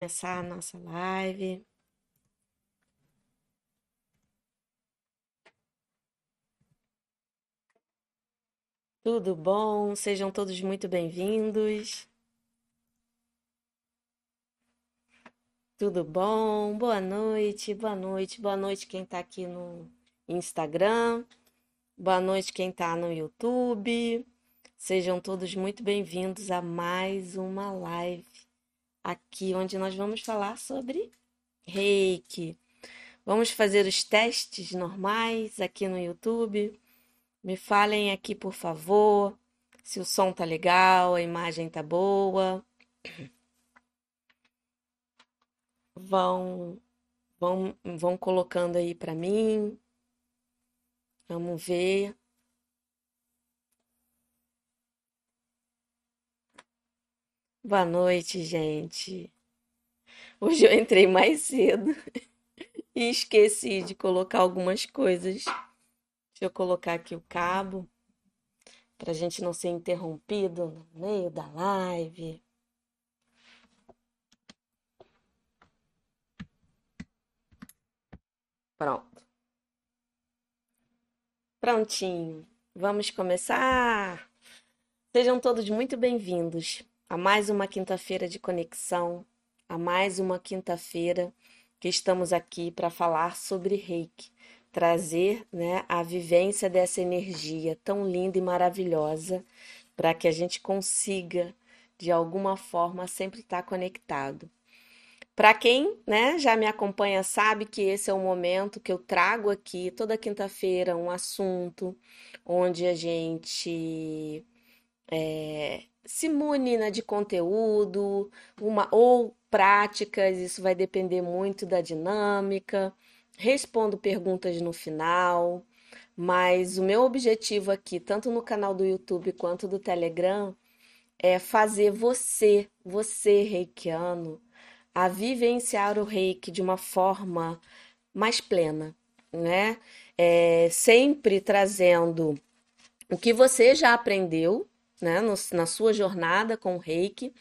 começar a nossa live. Tudo bom? Sejam todos muito bem-vindos. Tudo bom? Boa noite, boa noite, boa noite quem tá aqui no Instagram, boa noite quem tá no YouTube. Sejam todos muito bem-vindos a mais uma live aqui onde nós vamos falar sobre reiki. Vamos fazer os testes normais aqui no YouTube. Me falem aqui, por favor, se o som tá legal, a imagem tá boa. Vão vão vão colocando aí para mim. Vamos ver. Boa noite, gente. Hoje eu entrei mais cedo e esqueci de colocar algumas coisas. Deixa eu colocar aqui o cabo para a gente não ser interrompido no meio da live. Pronto. Prontinho. Vamos começar. Sejam todos muito bem-vindos a mais uma quinta-feira de conexão, a mais uma quinta-feira que estamos aqui para falar sobre Reiki, trazer né, a vivência dessa energia tão linda e maravilhosa para que a gente consiga, de alguma forma, sempre estar conectado. Para quem né, já me acompanha, sabe que esse é o momento que eu trago aqui toda quinta-feira um assunto onde a gente é, se mune né, de conteúdo, uma ou práticas, isso vai depender muito da dinâmica. Respondo perguntas no final, mas o meu objetivo aqui, tanto no canal do YouTube quanto do Telegram, é fazer você, você reikiano, a vivenciar o reiki de uma forma mais plena, né? É, sempre trazendo o que você já aprendeu, né, no, na sua jornada com o reiki,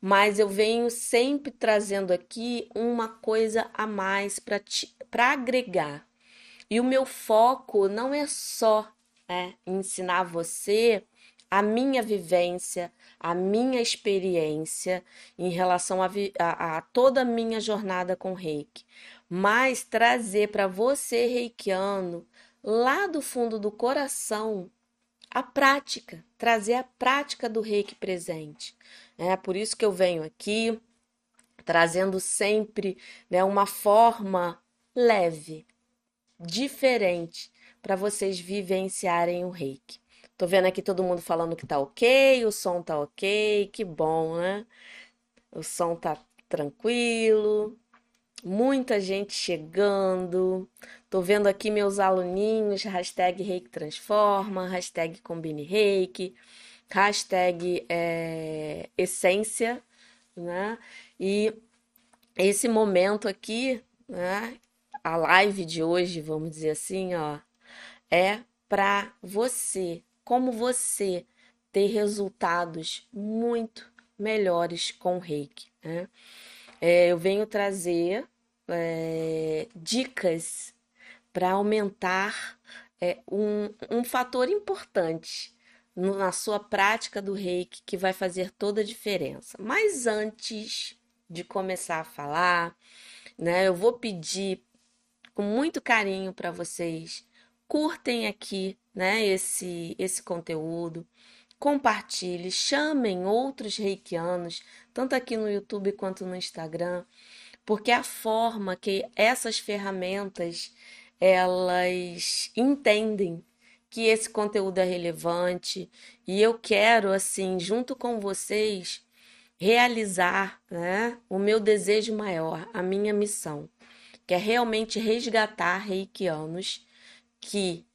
mas eu venho sempre trazendo aqui uma coisa a mais para agregar. E o meu foco não é só é, ensinar você a minha vivência, a minha experiência em relação a, a, a toda a minha jornada com reiki, mas trazer para você, reikiano, lá do fundo do coração, a prática, trazer a prática do reiki presente. É por isso que eu venho aqui trazendo sempre né, uma forma leve, diferente, para vocês vivenciarem o reiki. Tô vendo aqui todo mundo falando que tá ok, o som tá ok, que bom, né? O som tá tranquilo, muita gente chegando. Tô vendo aqui meus aluninhos, hashtag Reiki Transforma, hashtag Combine Reiki, hashtag é, Essência, né? E esse momento aqui, né? A live de hoje, vamos dizer assim, ó, é para você, como você ter resultados muito melhores com o Reiki, né? É, eu venho trazer é, dicas para aumentar é, um, um fator importante no, na sua prática do reiki que vai fazer toda a diferença. Mas antes de começar a falar, né, eu vou pedir com muito carinho para vocês curtem aqui, né, esse esse conteúdo, compartilhe, chamem outros reikianos, tanto aqui no YouTube quanto no Instagram, porque a forma que essas ferramentas elas entendem que esse conteúdo é relevante. E eu quero assim, junto com vocês, realizar, né, o meu desejo maior, a minha missão, que é realmente resgatar reikianos que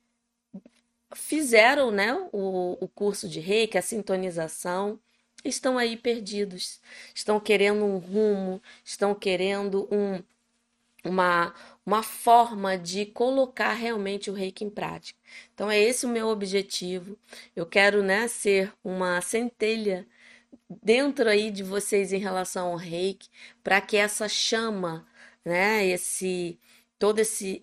fizeram né, o, o curso de reiki, a sintonização, estão aí perdidos, estão querendo um rumo, estão querendo um, uma, uma forma de colocar realmente o reiki em prática. Então é esse o meu objetivo. Eu quero né, ser uma centelha dentro aí de vocês em relação ao reiki, para que essa chama, né, esse todo esse,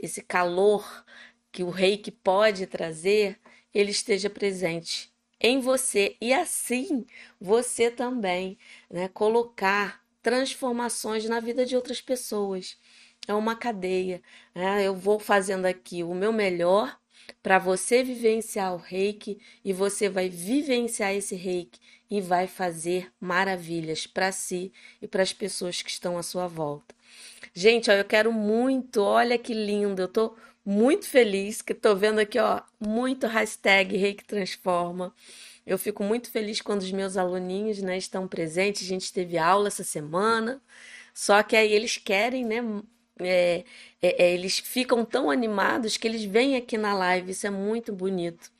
esse calor que o reiki pode trazer, ele esteja presente em você e assim você também, né, colocar transformações na vida de outras pessoas. É uma cadeia. Né? Eu vou fazendo aqui o meu melhor para você vivenciar o reiki e você vai vivenciar esse reiki e vai fazer maravilhas para si e para as pessoas que estão à sua volta. Gente, ó, eu quero muito, olha que lindo, eu tô muito feliz que tô vendo aqui, ó, muito hashtag Reiki Transforma. Eu fico muito feliz quando os meus aluninhos, né, estão presentes. A gente teve aula essa semana, só que aí eles querem, né, é, é, é, eles ficam tão animados que eles vêm aqui na live. Isso é muito bonito.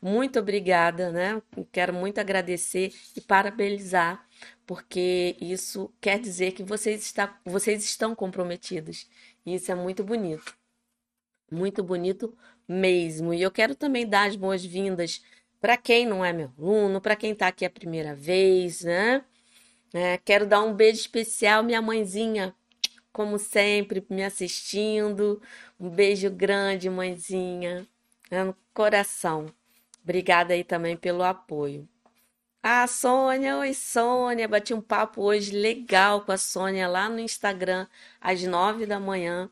Muito obrigada, né? Quero muito agradecer e parabenizar, porque isso quer dizer que vocês, está, vocês estão comprometidos. E isso é muito bonito. Muito bonito mesmo. E eu quero também dar as boas-vindas para quem não é meu aluno, para quem está aqui a primeira vez, né? É, quero dar um beijo especial, minha mãezinha, como sempre, me assistindo. Um beijo grande, mãezinha, né, no coração. Obrigada aí também pelo apoio. Ah, Sônia, oi Sônia, bati um papo hoje legal com a Sônia lá no Instagram às nove da manhã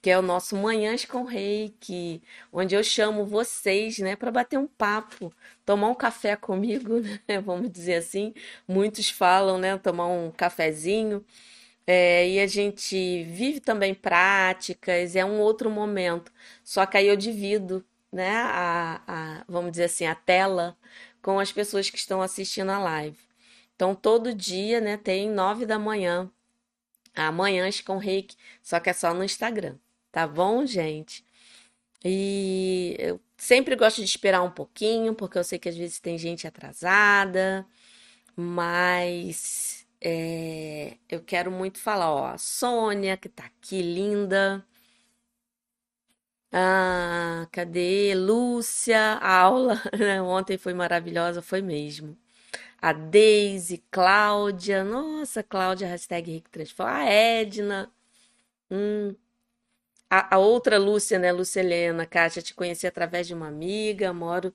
que é o nosso Manhãs com Reiki, onde eu chamo vocês, né, para bater um papo, tomar um café comigo, né, vamos dizer assim. Muitos falam, né, tomar um cafezinho. É, e a gente vive também práticas, é um outro momento. Só que aí eu divido, né, a, a, vamos dizer assim, a tela com as pessoas que estão assistindo a live. Então, todo dia, né, tem nove da manhã, amanhãs com reiki, só que é só no Instagram tá bom, gente? E eu sempre gosto de esperar um pouquinho, porque eu sei que às vezes tem gente atrasada, mas é, eu quero muito falar, ó, a Sônia, que tá aqui, linda. Ah, cadê? Lúcia, a aula né? ontem foi maravilhosa, foi mesmo. A Deise, Cláudia, nossa, Cláudia, hashtag Rick Transforma, a Edna, hum, a, a outra Lúcia, né, Lúcia Helena, Kátia, te conheci através de uma amiga, moro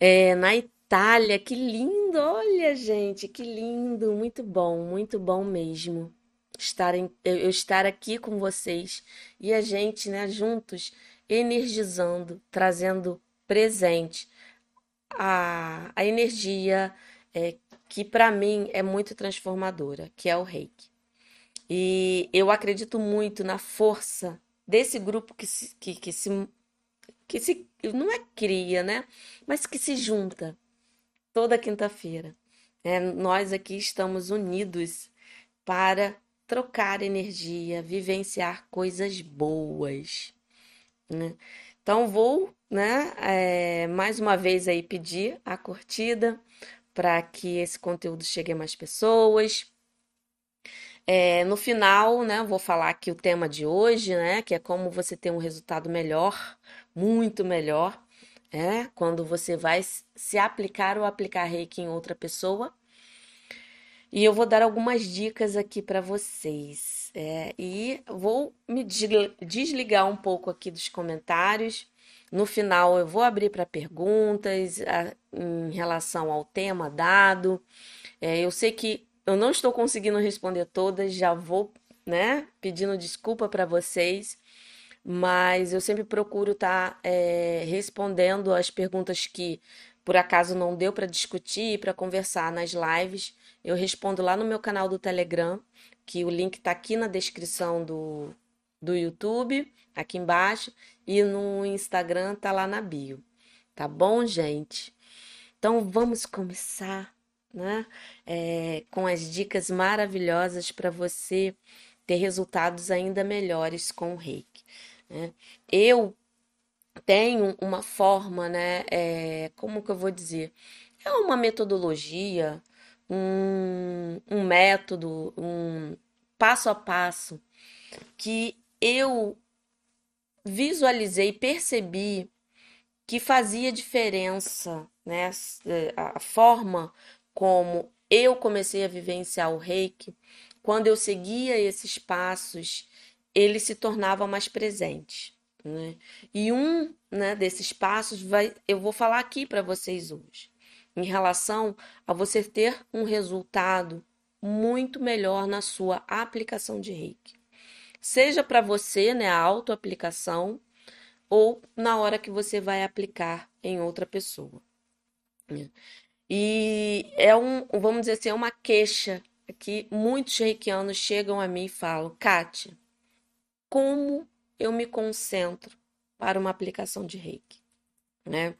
é, na Itália, que lindo, olha, gente, que lindo, muito bom, muito bom mesmo estar em, eu estar aqui com vocês e a gente, né, juntos, energizando, trazendo presente a, a energia é, que para mim é muito transformadora, que é o reiki. E eu acredito muito na força desse grupo que se, que, que se que se não é cria, né? Mas que se junta toda quinta-feira. É, nós aqui estamos unidos para trocar energia, vivenciar coisas boas. Né? Então vou, né, é, mais uma vez aí pedir a curtida para que esse conteúdo chegue a mais pessoas. É, no final, né, vou falar aqui o tema de hoje, né, que é como você ter um resultado melhor, muito melhor, é, quando você vai se aplicar ou aplicar reiki em outra pessoa. E eu vou dar algumas dicas aqui para vocês. É, e vou me desligar um pouco aqui dos comentários. No final, eu vou abrir para perguntas a, em relação ao tema dado. É, eu sei que eu não estou conseguindo responder todas, já vou, né, pedindo desculpa para vocês, mas eu sempre procuro estar tá, é, respondendo as perguntas que por acaso não deu para discutir, para conversar nas lives. Eu respondo lá no meu canal do Telegram, que o link está aqui na descrição do, do YouTube, aqui embaixo, e no Instagram tá lá na bio. Tá bom, gente? Então vamos começar né? É, com as dicas maravilhosas para você ter resultados ainda melhores com o reiki. Né? Eu tenho uma forma, né? É, como que eu vou dizer? É uma metodologia, um, um método, um passo a passo que eu visualizei, percebi que fazia diferença, né? A forma como eu comecei a vivenciar o reiki, quando eu seguia esses passos, ele se tornava mais presente. Né? E um né, desses passos vai, eu vou falar aqui para vocês hoje, em relação a você ter um resultado muito melhor na sua aplicação de reiki. Seja para você, né, a autoaplicação, ou na hora que você vai aplicar em outra pessoa. E é um, vamos dizer assim, é uma queixa que muitos reikianos chegam a mim e falam: Kátia, como eu me concentro para uma aplicação de reiki? Né?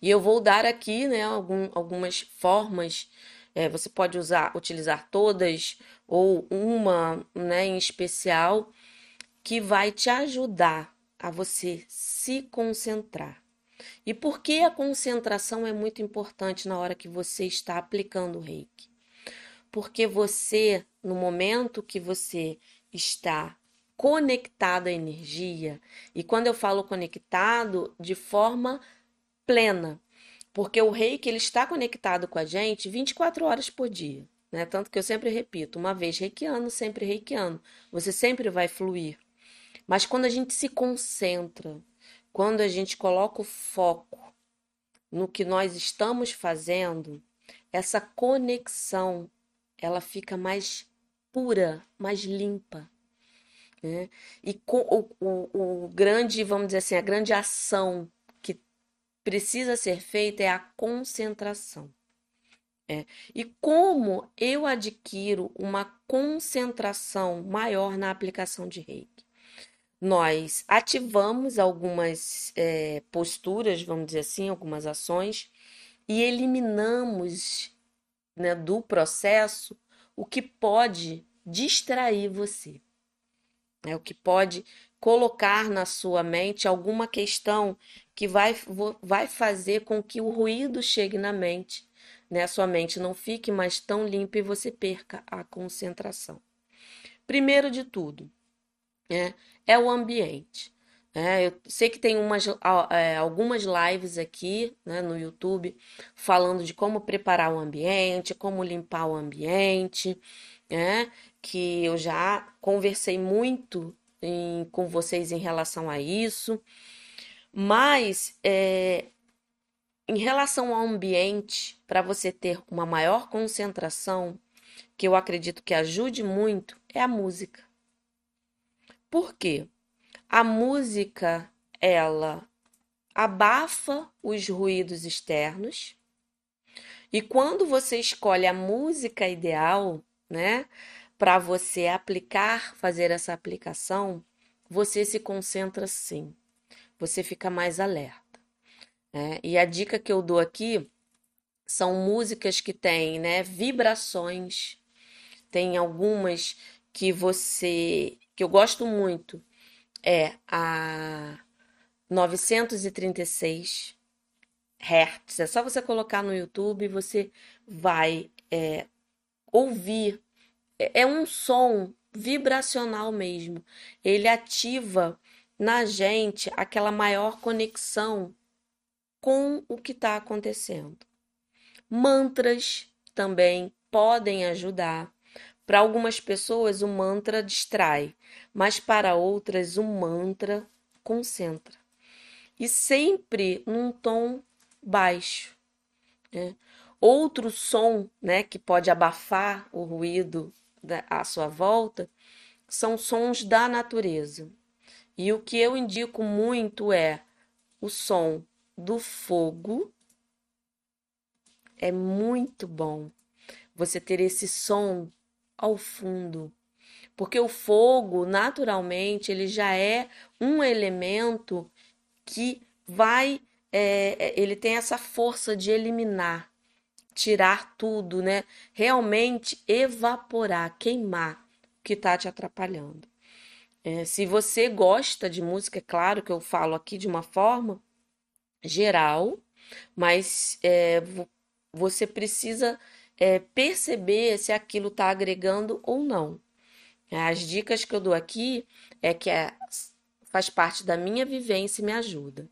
E eu vou dar aqui né, algum, algumas formas. É, você pode usar, utilizar todas ou uma né, em especial que vai te ajudar a você se concentrar. E por que a concentração é muito importante na hora que você está aplicando o reiki? Porque você, no momento que você está conectado à energia, e quando eu falo conectado, de forma plena, porque o reiki ele está conectado com a gente 24 horas por dia. Né? Tanto que eu sempre repito, uma vez reikiano, sempre reikiano. Você sempre vai fluir. Mas quando a gente se concentra, quando a gente coloca o foco no que nós estamos fazendo, essa conexão ela fica mais pura, mais limpa. Né? E o, o, o grande, vamos dizer assim, a grande ação que precisa ser feita é a concentração. É. E como eu adquiro uma concentração maior na aplicação de reiki? Nós ativamos algumas é, posturas, vamos dizer assim, algumas ações, e eliminamos né, do processo o que pode distrair você, né, o que pode colocar na sua mente alguma questão que vai, vai fazer com que o ruído chegue na mente, né, a sua mente não fique mais tão limpa e você perca a concentração. Primeiro de tudo, né, é o ambiente. É, eu sei que tem umas, é, algumas lives aqui né, no YouTube falando de como preparar o ambiente, como limpar o ambiente, né, que eu já conversei muito em, com vocês em relação a isso. Mas é, em relação ao ambiente, para você ter uma maior concentração, que eu acredito que ajude muito, é a música. Por quê? A música, ela abafa os ruídos externos. E quando você escolhe a música ideal, né, para você aplicar, fazer essa aplicação, você se concentra sim. Você fica mais alerta. Né? E a dica que eu dou aqui são músicas que têm, né, vibrações. Tem algumas que você que eu gosto muito é a 936 Hz. É só você colocar no YouTube e você vai é, ouvir. É, é um som vibracional mesmo. Ele ativa na gente aquela maior conexão com o que está acontecendo. Mantras também podem ajudar. Para algumas pessoas, o mantra distrai, mas para outras, o mantra concentra. E sempre num tom baixo. Né? Outro som né, que pode abafar o ruído da, à sua volta são sons da natureza. E o que eu indico muito é o som do fogo. É muito bom você ter esse som ao fundo. Porque o fogo, naturalmente, ele já é um elemento que vai, é, é, ele tem essa força de eliminar, tirar tudo, né? Realmente evaporar, queimar o que está te atrapalhando. É, se você gosta de música, é claro que eu falo aqui de uma forma geral, mas é, você precisa é, perceber se aquilo está agregando ou não. As dicas que eu dou aqui é que é, faz parte da minha vivência e me ajuda.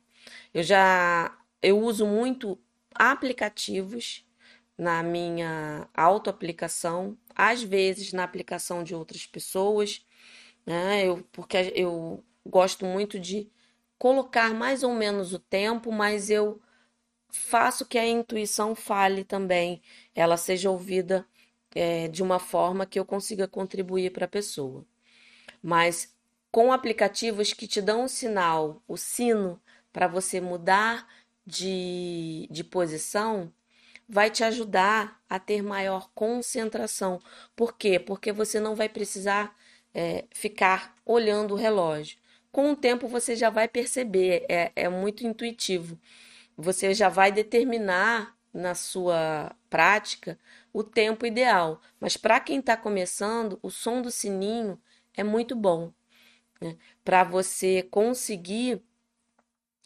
Eu já eu uso muito aplicativos, na minha autoaplicação, às vezes na aplicação de outras pessoas, né? Eu, porque eu gosto muito de colocar mais ou menos o tempo, mas eu faço que a intuição fale também, ela seja ouvida é, de uma forma que eu consiga contribuir para a pessoa. Mas com aplicativos que te dão um sinal, o sino, para você mudar de, de posição, vai te ajudar a ter maior concentração. Por quê? Porque você não vai precisar é, ficar olhando o relógio. Com o tempo você já vai perceber, é, é muito intuitivo. Você já vai determinar na sua prática o tempo ideal. Mas para quem está começando, o som do sininho é muito bom né? para você conseguir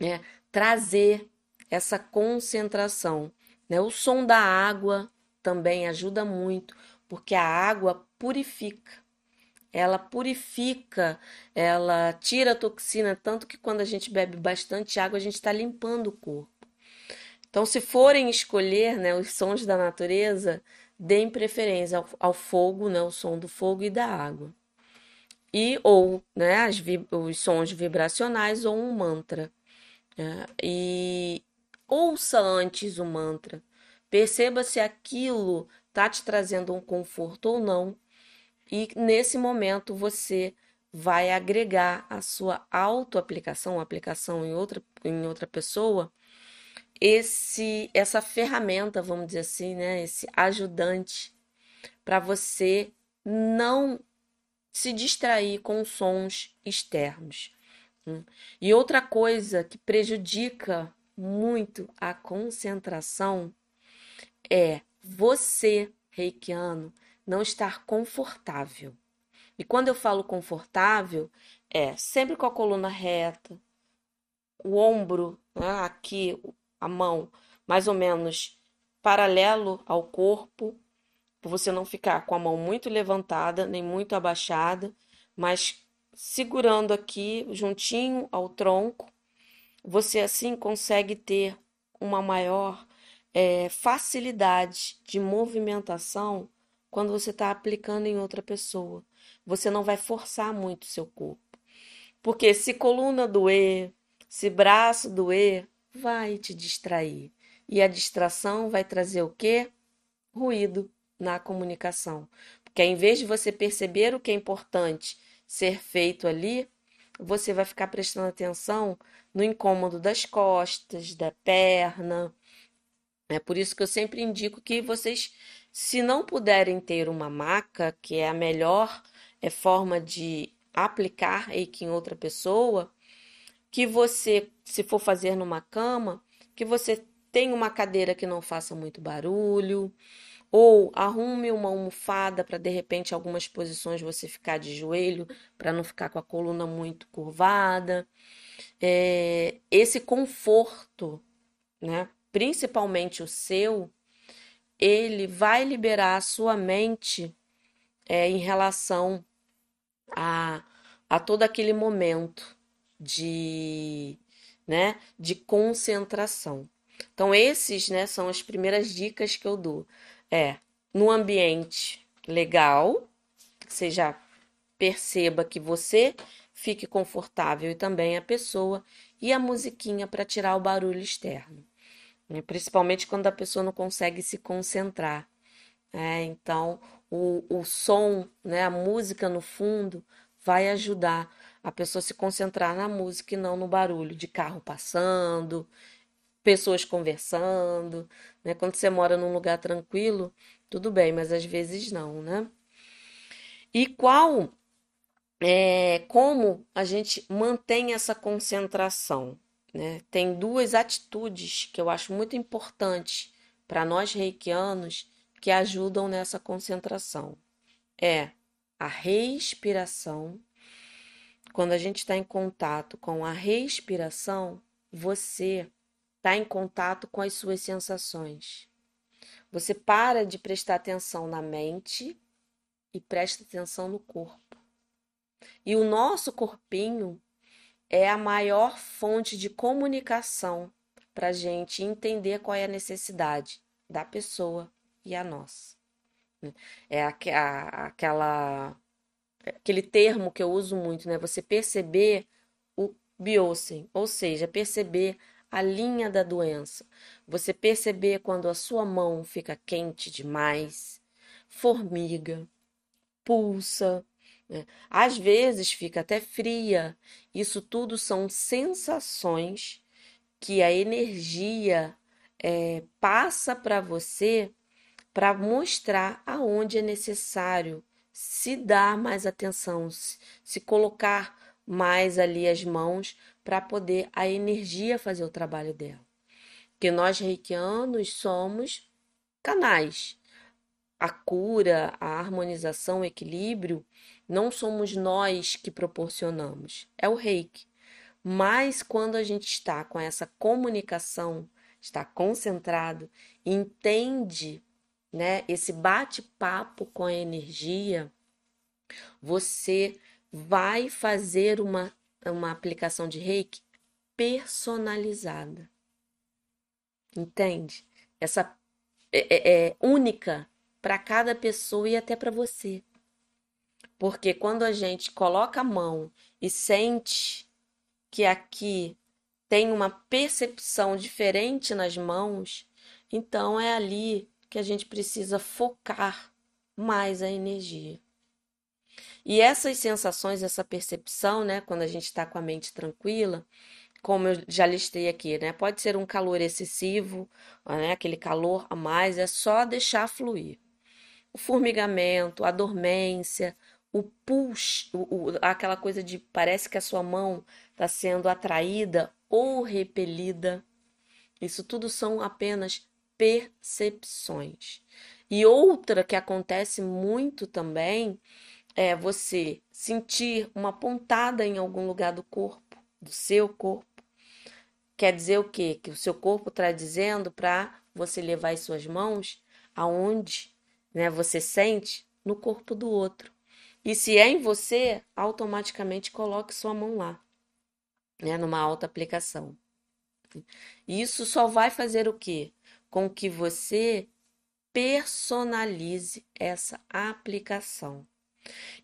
né, trazer essa concentração. Né? O som da água também ajuda muito, porque a água purifica. Ela purifica, ela tira a toxina, tanto que quando a gente bebe bastante água, a gente está limpando o corpo. Então, se forem escolher né, os sons da natureza, deem preferência ao, ao fogo, né, o som do fogo e da água. E ou né, os sons vibracionais ou um mantra. Né? E ouça antes o mantra. Perceba se aquilo está te trazendo um conforto ou não. E nesse momento você vai agregar a sua autoaplicação, aplicação em outra, em outra pessoa, esse essa ferramenta, vamos dizer assim, né, esse ajudante para você não se distrair com sons externos. Hum. E outra coisa que prejudica muito a concentração é você, reikiano, não estar confortável. E quando eu falo confortável, é sempre com a coluna reta, o ombro, né, aqui, a mão, mais ou menos paralelo ao corpo, para você não ficar com a mão muito levantada, nem muito abaixada, mas segurando aqui juntinho ao tronco, você assim consegue ter uma maior é, facilidade de movimentação quando você está aplicando em outra pessoa. Você não vai forçar muito o seu corpo. Porque se coluna doer, se braço doer, vai te distrair. E a distração vai trazer o quê? Ruído na comunicação. Porque em vez de você perceber o que é importante ser feito ali, você vai ficar prestando atenção no incômodo das costas, da perna. É por isso que eu sempre indico que vocês, se não puderem ter uma maca, que é a melhor é, forma de aplicar reiki em outra pessoa, que você, se for fazer numa cama, que você tenha uma cadeira que não faça muito barulho, ou arrume uma almofada para de repente algumas posições você ficar de joelho, para não ficar com a coluna muito curvada. É, esse conforto, né, principalmente o seu, ele vai liberar a sua mente é, em relação a, a todo aquele momento de, né, de concentração. Então, esses né, são as primeiras dicas que eu dou é no ambiente legal, que você já perceba que você fique confortável e também a pessoa, e a musiquinha para tirar o barulho externo, né? principalmente quando a pessoa não consegue se concentrar. Né? Então, o, o som, né, a música no fundo, vai ajudar a pessoa se concentrar na música e não no barulho de carro passando, pessoas conversando, né? Quando você mora num lugar tranquilo, tudo bem, mas às vezes não, né? E qual é como a gente mantém essa concentração, né? Tem duas atitudes que eu acho muito importantes para nós reikianos que ajudam nessa concentração. É a respiração. Quando a gente está em contato com a respiração, você está em contato com as suas sensações. Você para de prestar atenção na mente e presta atenção no corpo. E o nosso corpinho é a maior fonte de comunicação para a gente entender qual é a necessidade da pessoa e a nossa. É aquela aquele termo que eu uso muito, né? Você perceber o biocem, ou seja, perceber a linha da doença. Você perceber quando a sua mão fica quente demais, formiga, pulsa, né? às vezes fica até fria. Isso tudo são sensações que a energia é, passa para você para mostrar aonde é necessário se dar mais atenção, se, colocar mais ali as mãos para poder a energia fazer o trabalho dela. Porque nós reikianos somos canais. A cura, a harmonização, o equilíbrio, não somos nós que proporcionamos, é o reiki. Mas quando a gente está com essa comunicação, está concentrado, entende, né, esse bate-papo com a energia, você vai fazer uma, uma aplicação de reiki personalizada. Entende? Essa é, é, é única para cada pessoa e até para você. Porque quando a gente coloca a mão e sente que aqui tem uma percepção diferente nas mãos, então é ali que a gente precisa focar mais a energia. E essas sensações, essa percepção, né, quando a gente está com a mente tranquila, como eu já listei aqui, né, pode ser um calor excessivo, né, aquele calor a mais, é só deixar fluir. O formigamento, a dormência, o push, o, o, aquela coisa de parece que a sua mão está sendo atraída ou repelida. Isso tudo são apenas percepções. E outra que acontece muito também é você sentir uma pontada em algum lugar do corpo, do seu corpo. Quer dizer o quê? Que o seu corpo está dizendo para você levar as suas mãos aonde né, você sente no corpo do outro. E se é em você, automaticamente coloque sua mão lá, né, numa alta aplicação. Isso só vai fazer o quê? Com que você personalize essa aplicação.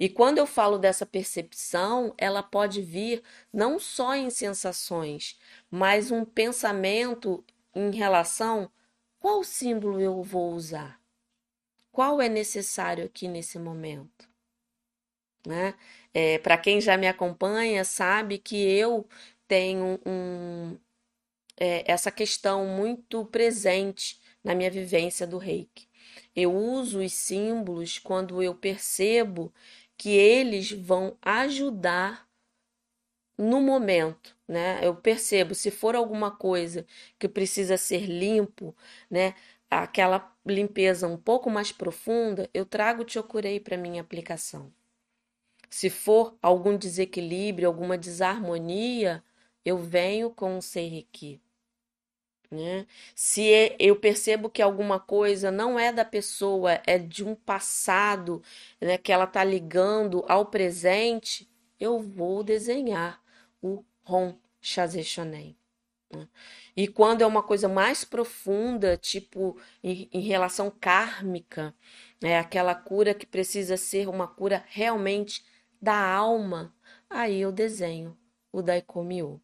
E quando eu falo dessa percepção, ela pode vir não só em sensações, mas um pensamento em relação qual símbolo eu vou usar? Qual é necessário aqui nesse momento? Né? É, Para quem já me acompanha, sabe que eu tenho um, é, essa questão muito presente na minha vivência do reiki. Eu uso os símbolos quando eu percebo que eles vão ajudar no momento, né? Eu percebo se for alguma coisa que precisa ser limpo, né? Aquela limpeza um pouco mais profunda, eu trago o Chokurei para minha aplicação. Se for algum desequilíbrio, alguma desarmonia, eu venho com o Seireki. Né? Se eu percebo que alguma coisa não é da pessoa, é de um passado né, que ela está ligando ao presente, eu vou desenhar o Ron Chazé Né? E quando é uma coisa mais profunda, tipo em, em relação kármica, é aquela cura que precisa ser uma cura realmente da alma, aí eu desenho o Daikomiô.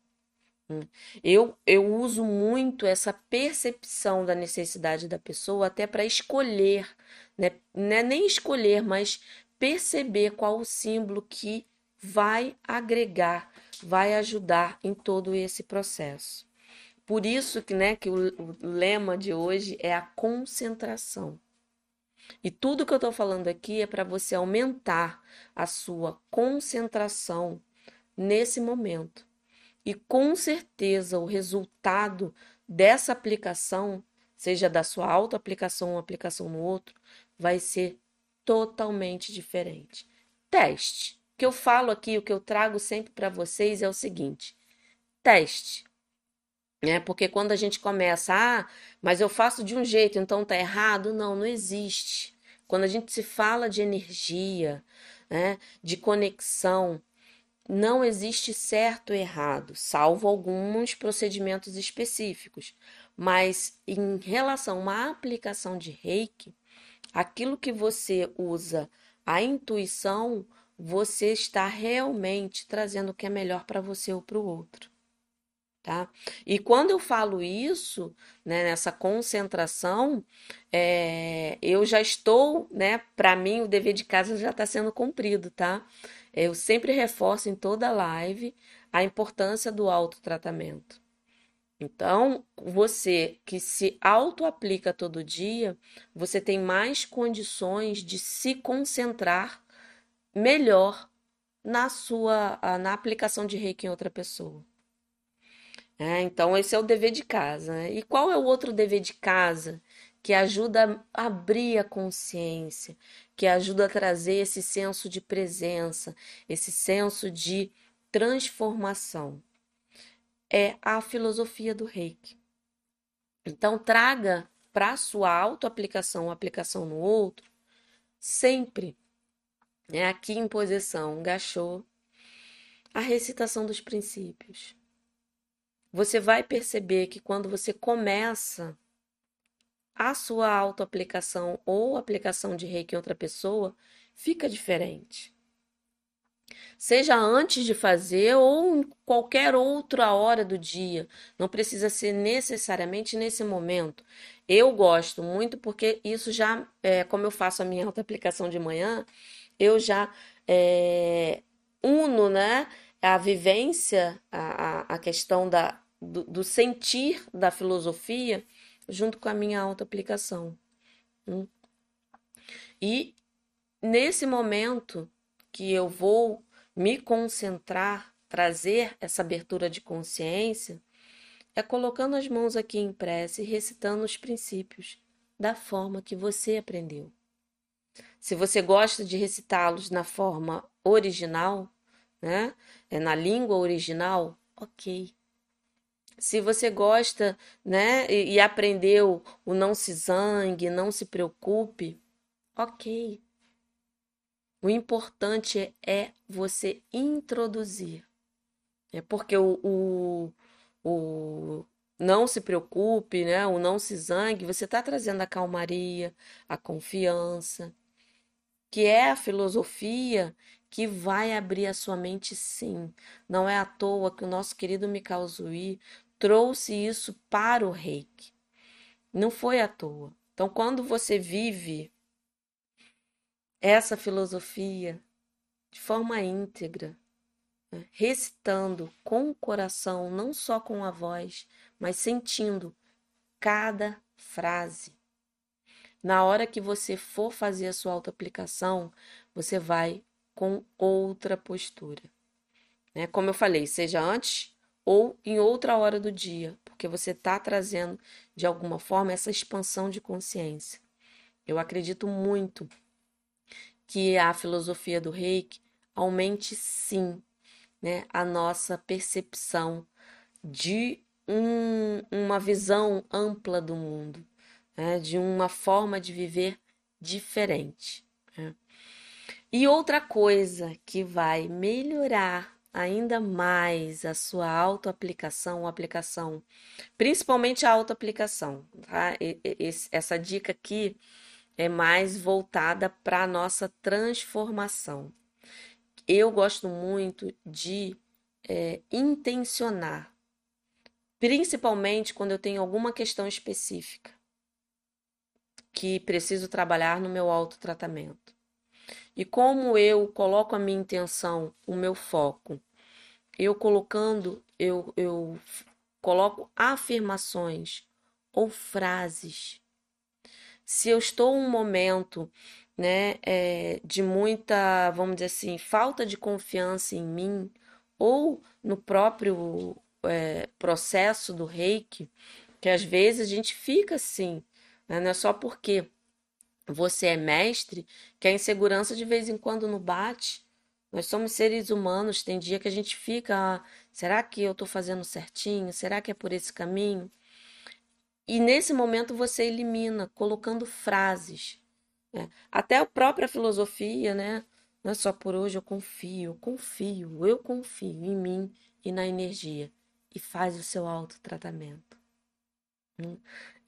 Hum. Eu, eu uso muito essa percepção da necessidade da pessoa até para escolher, né? É nem escolher, mas perceber qual o símbolo que vai agregar, vai ajudar em todo esse processo. Por isso que, né, que o, o lema de hoje é a concentração. E tudo que eu estou falando aqui é para você aumentar a sua concentração nesse momento e com certeza o resultado dessa aplicação, seja da sua auto-aplicação ou aplicação no outro, vai ser totalmente diferente. Teste. O que eu falo aqui, o que eu trago sempre para vocês é o seguinte: teste. É, porque quando a gente começa, ah, mas eu faço de um jeito, então tá errado. Não, não existe. Quando a gente se fala de energia, né, de conexão, não existe certo ou errado, salvo alguns procedimentos específicos. Mas em relação uma aplicação de reiki, aquilo que você usa a intuição, você está realmente trazendo o que é melhor para você ou para o outro. Tá? E quando eu falo isso, né, nessa concentração, é, eu já estou, né, para mim o dever de casa já está sendo cumprido, tá? Eu sempre reforço em toda live a importância do autotratamento. Então, você que se auto-aplica todo dia, você tem mais condições de se concentrar melhor na sua na aplicação de reiki em outra pessoa. É, então, esse é o dever de casa. Né? E qual é o outro dever de casa que ajuda a abrir a consciência, que ajuda a trazer esse senso de presença, esse senso de transformação? É a filosofia do reiki. Então, traga para a sua autoaplicação, aplicação no outro, sempre, né, aqui em posição gachô, a recitação dos princípios você vai perceber que quando você começa a sua autoaplicação ou aplicação de reiki em outra pessoa, fica diferente. Seja antes de fazer ou em qualquer outra hora do dia, não precisa ser necessariamente nesse momento. Eu gosto muito porque isso já, é, como eu faço a minha autoaplicação de manhã, eu já é, uno né, a vivência, a, a, questão da, do, do sentir da filosofia junto com a minha auto-aplicação. Hum? E nesse momento que eu vou me concentrar, trazer essa abertura de consciência, é colocando as mãos aqui em prece e recitando os princípios da forma que você aprendeu. Se você gosta de recitá-los na forma original, né, é na língua original, ok. Se você gosta, né, e, e aprendeu o não se zangue, não se preocupe, ok. O importante é você introduzir. É porque o, o, o não se preocupe, né? O não se zangue, você está trazendo a calmaria, a confiança, que é a filosofia que vai abrir a sua mente sim. Não é à toa que o nosso querido Mikao Zui trouxe isso para o reiki. Não foi à toa. Então, quando você vive essa filosofia de forma íntegra, né, recitando com o coração, não só com a voz, mas sentindo cada frase. Na hora que você for fazer a sua autoaplicação, você vai com outra postura. Né? Como eu falei, seja antes ou em outra hora do dia, porque você está trazendo de alguma forma essa expansão de consciência. Eu acredito muito que a filosofia do reiki aumente sim né, a nossa percepção de um, uma visão ampla do mundo, né, de uma forma de viver diferente. Né? E outra coisa que vai melhorar ainda mais a sua autoaplicação, aplicação, principalmente a autoaplicação, tá? essa dica aqui é mais voltada para a nossa transformação. Eu gosto muito de é, intencionar, principalmente quando eu tenho alguma questão específica que preciso trabalhar no meu autotratamento. E como eu coloco a minha intenção, o meu foco eu colocando, eu, eu coloco afirmações ou frases. Se eu estou um momento né, é, de muita, vamos dizer assim, falta de confiança em mim, ou no próprio é, processo do reiki, que às vezes a gente fica assim, né? não é só porque você é mestre que a insegurança de vez em quando não bate, nós somos seres humanos, tem dia que a gente fica, ah, será que eu estou fazendo certinho? Será que é por esse caminho? E nesse momento você elimina, colocando frases. Né? Até a própria filosofia, né? Não é só por hoje eu confio, eu confio, eu confio em mim e na energia. E faz o seu autotratamento. Hum?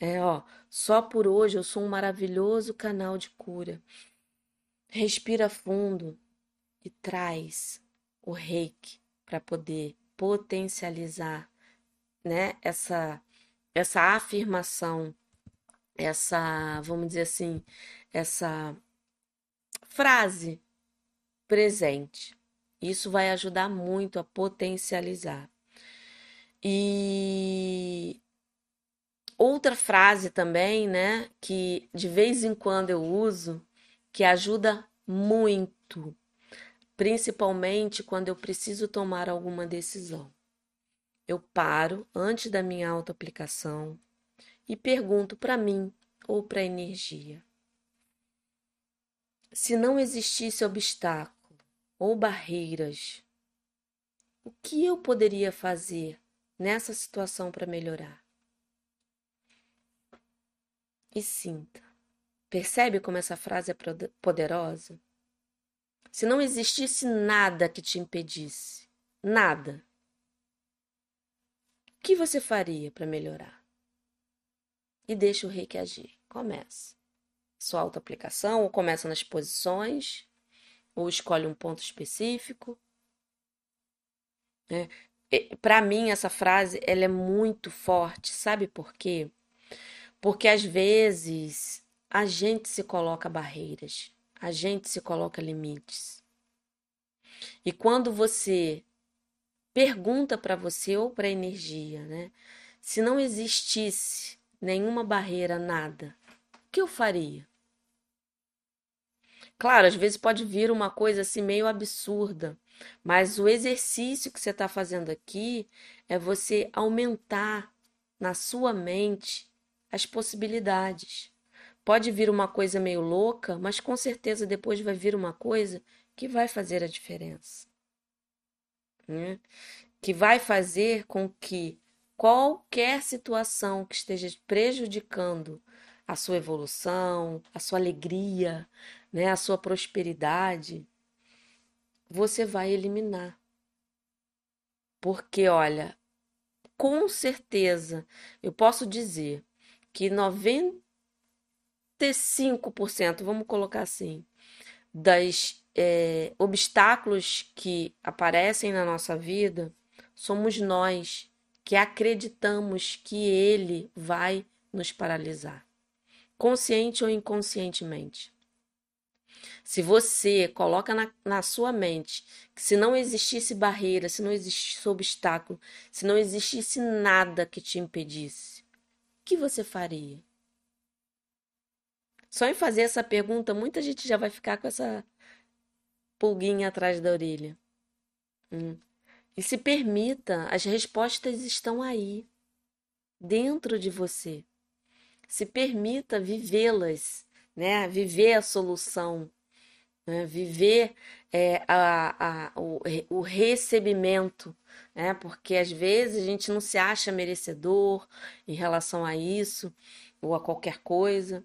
É, ó, só por hoje eu sou um maravilhoso canal de cura. Respira fundo e traz o reiki para poder potencializar, né, essa essa afirmação, essa, vamos dizer assim, essa frase presente. Isso vai ajudar muito a potencializar. E outra frase também, né, que de vez em quando eu uso, que ajuda muito, principalmente quando eu preciso tomar alguma decisão. Eu paro antes da minha autoaplicação e pergunto para mim ou para a energia: se não existisse obstáculo ou barreiras, o que eu poderia fazer nessa situação para melhorar? E sinta. Percebe como essa frase é poderosa? Se não existisse nada que te impedisse, nada, o que você faria para melhorar? E deixa o reiki agir. Começa. Sua autoaplicação, ou começa nas posições, ou escolhe um ponto específico. É. Para mim, essa frase ela é muito forte, sabe por quê? Porque às vezes a gente se coloca barreiras, a gente se coloca limites. E quando você pergunta para você ou para a energia, né? Se não existisse nenhuma barreira, nada, o que eu faria? Claro, às vezes pode vir uma coisa assim meio absurda, mas o exercício que você está fazendo aqui é você aumentar na sua mente as possibilidades. Pode vir uma coisa meio louca, mas com certeza depois vai vir uma coisa que vai fazer a diferença. Né? Que vai fazer com que qualquer situação que esteja prejudicando a sua evolução, a sua alegria, né, a sua prosperidade, você vai eliminar. Porque, olha, com certeza, eu posso dizer que 90 95%, vamos colocar assim, das é, obstáculos que aparecem na nossa vida somos nós que acreditamos que ele vai nos paralisar, consciente ou inconscientemente. Se você coloca na, na, sua mente que se não existisse barreira, se não existisse obstáculo, se não existisse nada que te impedisse, que você faria? Só em fazer essa pergunta, muita gente já vai ficar com essa pulguinha atrás da orelha. Hum. E se permita, as respostas estão aí, dentro de você. Se permita vivê-las, né? Viver a solução, né? viver é, a, a, o, o recebimento, né? Porque às vezes a gente não se acha merecedor em relação a isso ou a qualquer coisa.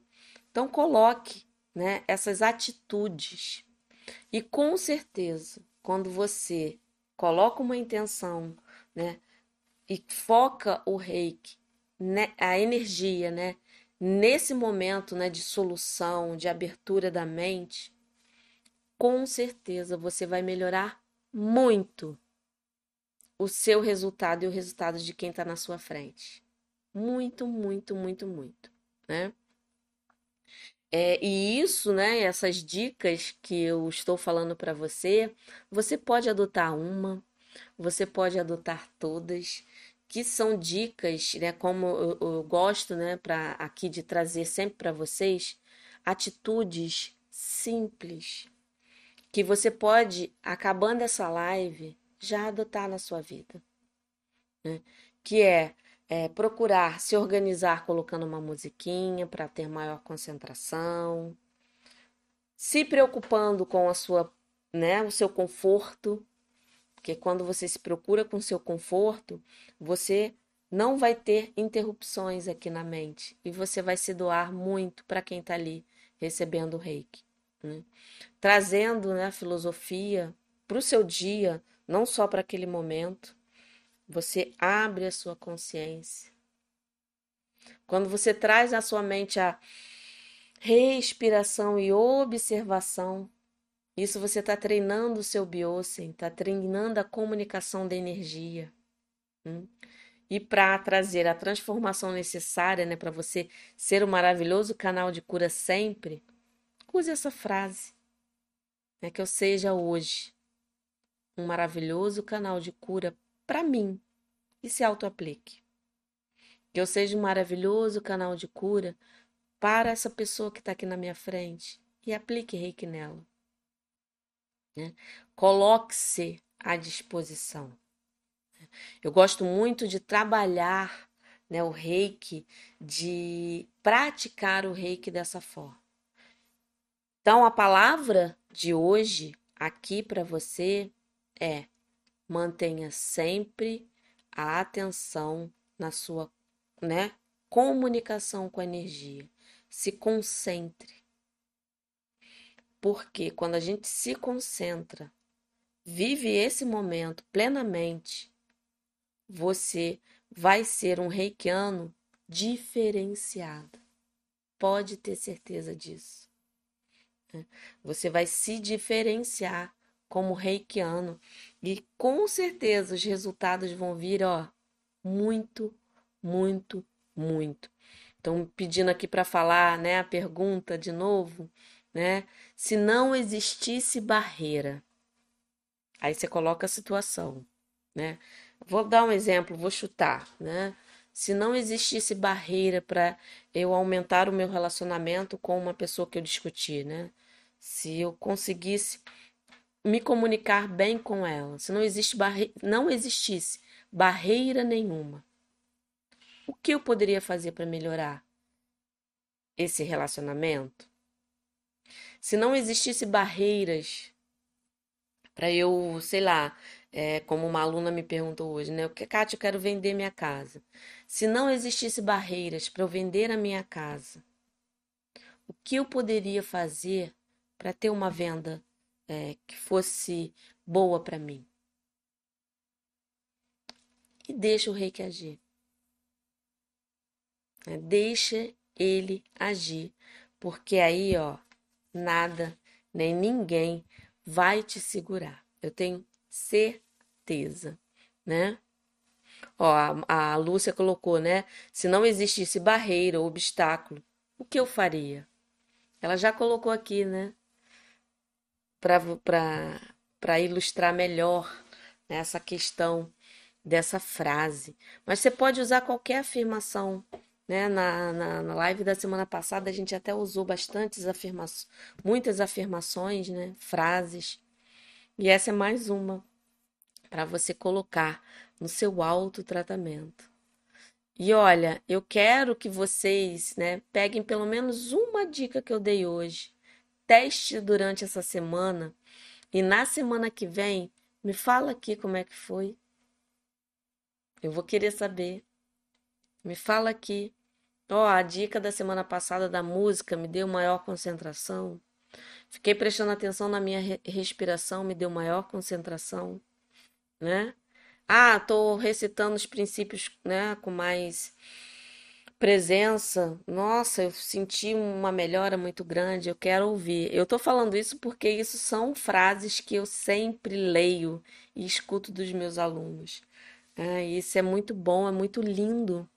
Então coloque, né, essas atitudes. E com certeza, quando você coloca uma intenção, né, e foca o reiki, né, a energia, né, nesse momento, né, de solução, de abertura da mente, com certeza você vai melhorar muito o seu resultado e o resultado de quem está na sua frente. Muito, muito, muito, muito, né? É, e isso, né, essas dicas que eu estou falando para você, você pode adotar uma, você pode adotar todas, que são dicas, né, como eu, eu gosto, né, para aqui de trazer sempre para vocês, atitudes simples que você pode, acabando essa live, já adotar na sua vida, né? Que é é, procurar se organizar colocando uma musiquinha para ter maior concentração, se preocupando com a sua, né, o seu conforto, porque quando você se procura com o seu conforto, você não vai ter interrupções aqui na mente e você vai se doar muito para quem está ali recebendo o reiki. Né? Trazendo né, a filosofia para o seu dia, não só para aquele momento, você abre a sua consciência. Quando você traz à sua mente a respiração e observação, isso você está treinando o seu biosen, está treinando a comunicação da energia. Hum? E para trazer a transformação necessária, né, para você ser o um maravilhoso canal de cura sempre, use essa frase. Né, que eu seja hoje um maravilhoso canal de cura para mim e se auto-aplique. Que eu seja um maravilhoso canal de cura para essa pessoa que está aqui na minha frente e aplique reiki nela. Né? Coloque-se à disposição. Eu gosto muito de trabalhar né, o reiki, de praticar o reiki dessa forma. Então, a palavra de hoje aqui para você é: mantenha sempre a atenção na sua né, comunicação com a energia. Se concentre. Porque quando a gente se concentra, vive esse momento plenamente, você vai ser um reikiano diferenciado. Pode ter certeza disso. Você vai se diferenciar como reikiano e com certeza os resultados vão vir, ó, muito, muito, muito. Então, pedindo aqui para falar, né, a pergunta de novo, né? Se não existisse barreira, aí você coloca a situação, né? Vou dar um exemplo, vou chutar, né? Se não existisse barreira para eu aumentar o meu relacionamento com uma pessoa que eu discuti, né? Se eu conseguisse me comunicar bem com ela, se não existe barre... não existisse barreira nenhuma, o que eu poderia fazer para melhorar esse relacionamento? Se não existisse barreiras para eu, sei lá, é, como uma aluna me perguntou hoje, né? O que, Kátia, eu quero vender minha casa. Se não existisse barreiras para eu vender a minha casa, o que eu poderia fazer para ter uma venda é, que fosse boa para mim? E deixa o rei que agir. É, deixa ele agir. Porque aí, ó, nada, nem ninguém vai te segurar. Eu tenho certeza, né? Ó, a, a Lúcia colocou, né? Se não existisse barreira ou obstáculo, o que eu faria? Ela já colocou aqui, né? Para ilustrar melhor né, essa questão dessa frase. Mas você pode usar qualquer afirmação. Né? Na, na, na live da semana passada a gente até usou bastantes afirmações, muitas afirmações, né? frases. E essa é mais uma para você colocar no seu autotratamento. E olha, eu quero que vocês, né, peguem pelo menos uma dica que eu dei hoje, teste durante essa semana e na semana que vem me fala aqui como é que foi. Eu vou querer saber. Me fala aqui. Ó, oh, a dica da semana passada da música me deu maior concentração. Fiquei prestando atenção na minha respiração, me deu maior concentração, né? Ah, tô recitando os princípios, né, com mais presença. Nossa, eu senti uma melhora muito grande, eu quero ouvir. Eu tô falando isso porque isso são frases que eu sempre leio e escuto dos meus alunos. É, isso é muito bom, é muito lindo.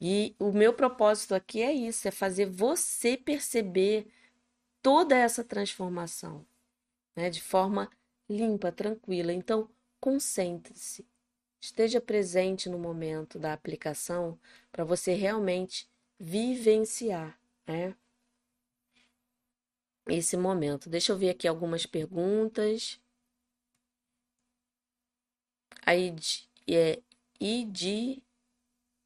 E o meu propósito aqui é isso, é fazer você perceber toda essa transformação, né, de forma limpa, tranquila. Então, concentre-se, esteja presente no momento da aplicação para você realmente vivenciar, né? Esse momento. Deixa eu ver aqui algumas perguntas. Aí é ID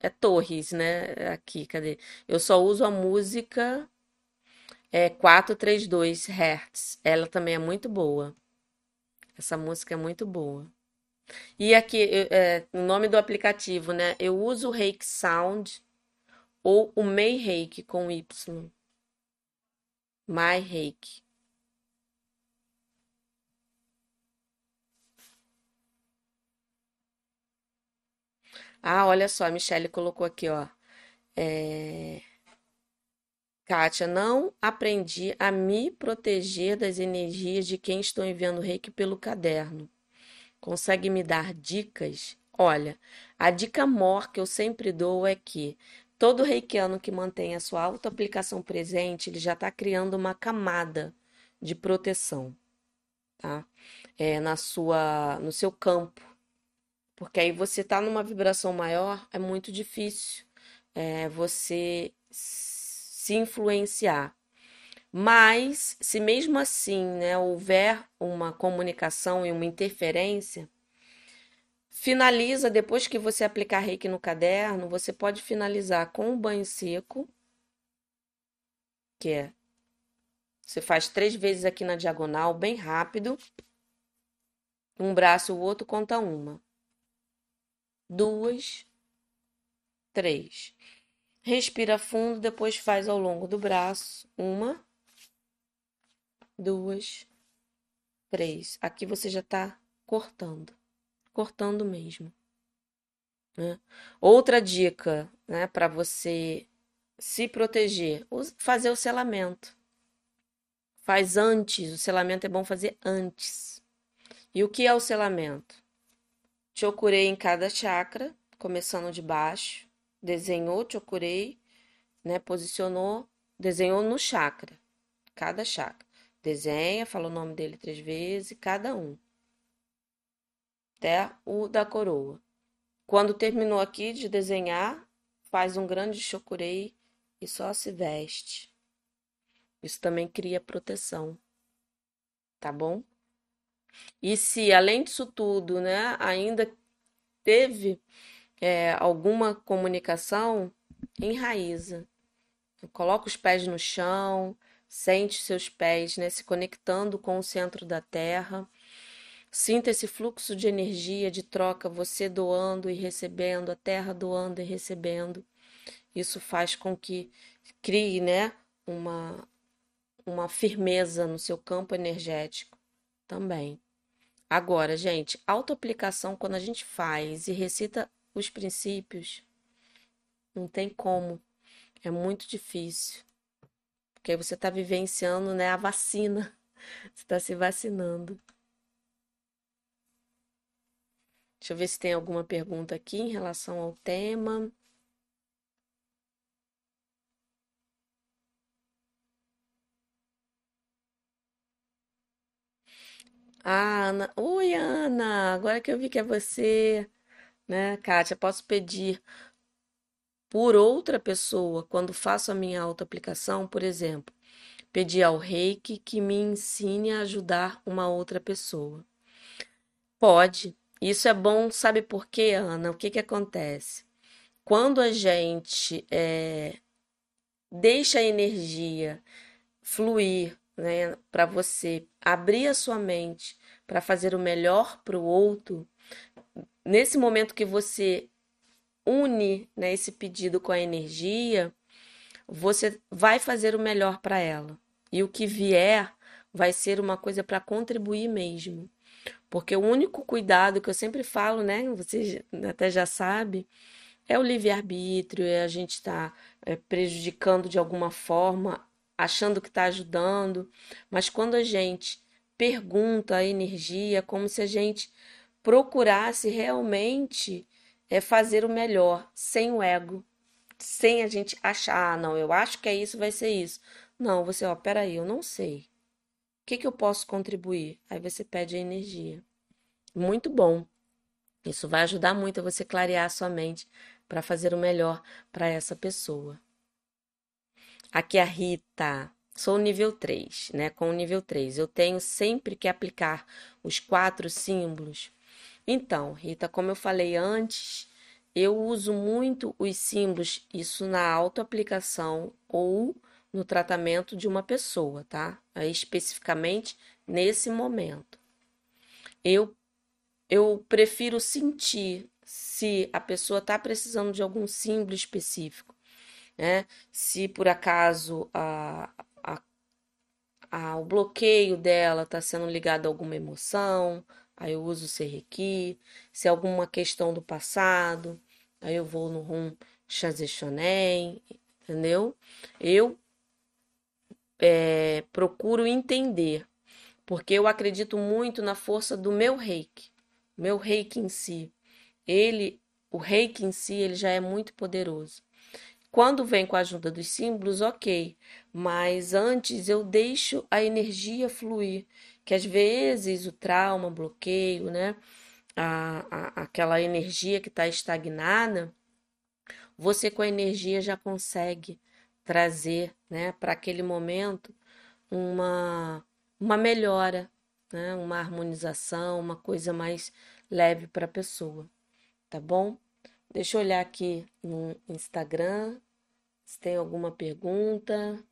é Torres, né? Aqui, cadê? Eu só uso a música é 432 Hz. Ela também é muito boa. Essa música é muito boa. E aqui, é, o nome do aplicativo, né? Eu uso o Reiki Sound ou o Mei Reiki com Y. My Reiki. Ah, olha só, a Michelle colocou aqui, ó. É... Kátia, não aprendi a me proteger das energias de quem estou enviando reiki pelo caderno. Consegue me dar dicas? Olha, a dica maior que eu sempre dou é que todo reikiano que mantém a sua autoaplicação presente, ele já está criando uma camada de proteção, tá? É, na sua, no seu campo. Porque aí você está numa vibração maior, é muito difícil é, você se influenciar. Mas, se mesmo assim né, houver uma comunicação e uma interferência, finaliza depois que você aplicar reiki no caderno, você pode finalizar com um banho seco, que é você faz três vezes aqui na diagonal, bem rápido. Um braço, o outro conta uma. Duas, três. Respira fundo, depois faz ao longo do braço. Uma, duas, três. Aqui você já está cortando, cortando mesmo. Né? Outra dica, né, para você se proteger, fazer o selamento. Faz antes, o selamento é bom fazer antes. E o que é o selamento? Chokurei em cada chakra, começando de baixo, desenhou, chokurei, né, posicionou, desenhou no chakra, cada chakra. Desenha, fala o nome dele três vezes, cada um. Até o da coroa. Quando terminou aqui de desenhar, faz um grande chokurei e só se veste. Isso também cria proteção, tá bom? E se, além disso tudo, né, ainda teve é, alguma comunicação, enraiza. Coloca os pés no chão, sente seus pés né, se conectando com o centro da Terra. Sinta esse fluxo de energia, de troca, você doando e recebendo, a Terra doando e recebendo. Isso faz com que crie né, uma, uma firmeza no seu campo energético também. Agora, gente, autoaplicação, quando a gente faz e recita os princípios, não tem como. É muito difícil. Porque aí você está vivenciando né, a vacina. Você está se vacinando. Deixa eu ver se tem alguma pergunta aqui em relação ao tema. Ah, Ana. Oi, Ana. Agora que eu vi que é você, né, Kátia, posso pedir por outra pessoa quando faço a minha autoaplicação, por exemplo, pedir ao Reiki que me ensine a ajudar uma outra pessoa. Pode. Isso é bom, sabe por quê, Ana? O que que acontece? Quando a gente é, deixa a energia fluir né, para você abrir a sua mente para fazer o melhor para o outro, nesse momento que você une né, esse pedido com a energia, você vai fazer o melhor para ela. E o que vier vai ser uma coisa para contribuir mesmo. Porque o único cuidado que eu sempre falo, né? Você até já sabe, é o livre-arbítrio, é a gente estar tá, é, prejudicando de alguma forma achando que está ajudando, mas quando a gente pergunta a energia, como se a gente procurasse realmente é, fazer o melhor, sem o ego, sem a gente achar, ah, não, eu acho que é isso, vai ser isso. Não, você, ó, peraí, eu não sei. O que, que eu posso contribuir? Aí você pede a energia. Muito bom. Isso vai ajudar muito a você clarear a sua mente para fazer o melhor para essa pessoa. Aqui a Rita. Sou nível 3, né? Com o nível 3. Eu tenho sempre que aplicar os quatro símbolos. Então, Rita, como eu falei antes, eu uso muito os símbolos, isso na autoaplicação ou no tratamento de uma pessoa, tá? Aí, especificamente nesse momento. Eu, eu prefiro sentir se a pessoa está precisando de algum símbolo específico né? Se por acaso a, a, a, o bloqueio dela está sendo ligado a alguma emoção, aí eu uso o Serrequi. Se é alguma questão do passado, aí eu vou no rum Shonen, entendeu? Eu é, procuro entender, porque eu acredito muito na força do meu reiki, meu reiki em si. Ele, o reiki em si, ele já é muito poderoso. Quando vem com a ajuda dos símbolos, ok, mas antes eu deixo a energia fluir, que às vezes o trauma, bloqueio, né? A, a, aquela energia que está estagnada, você com a energia já consegue trazer né, para aquele momento uma, uma melhora, né, uma harmonização, uma coisa mais leve para a pessoa, tá bom? Deixa eu olhar aqui no Instagram se tem alguma pergunta.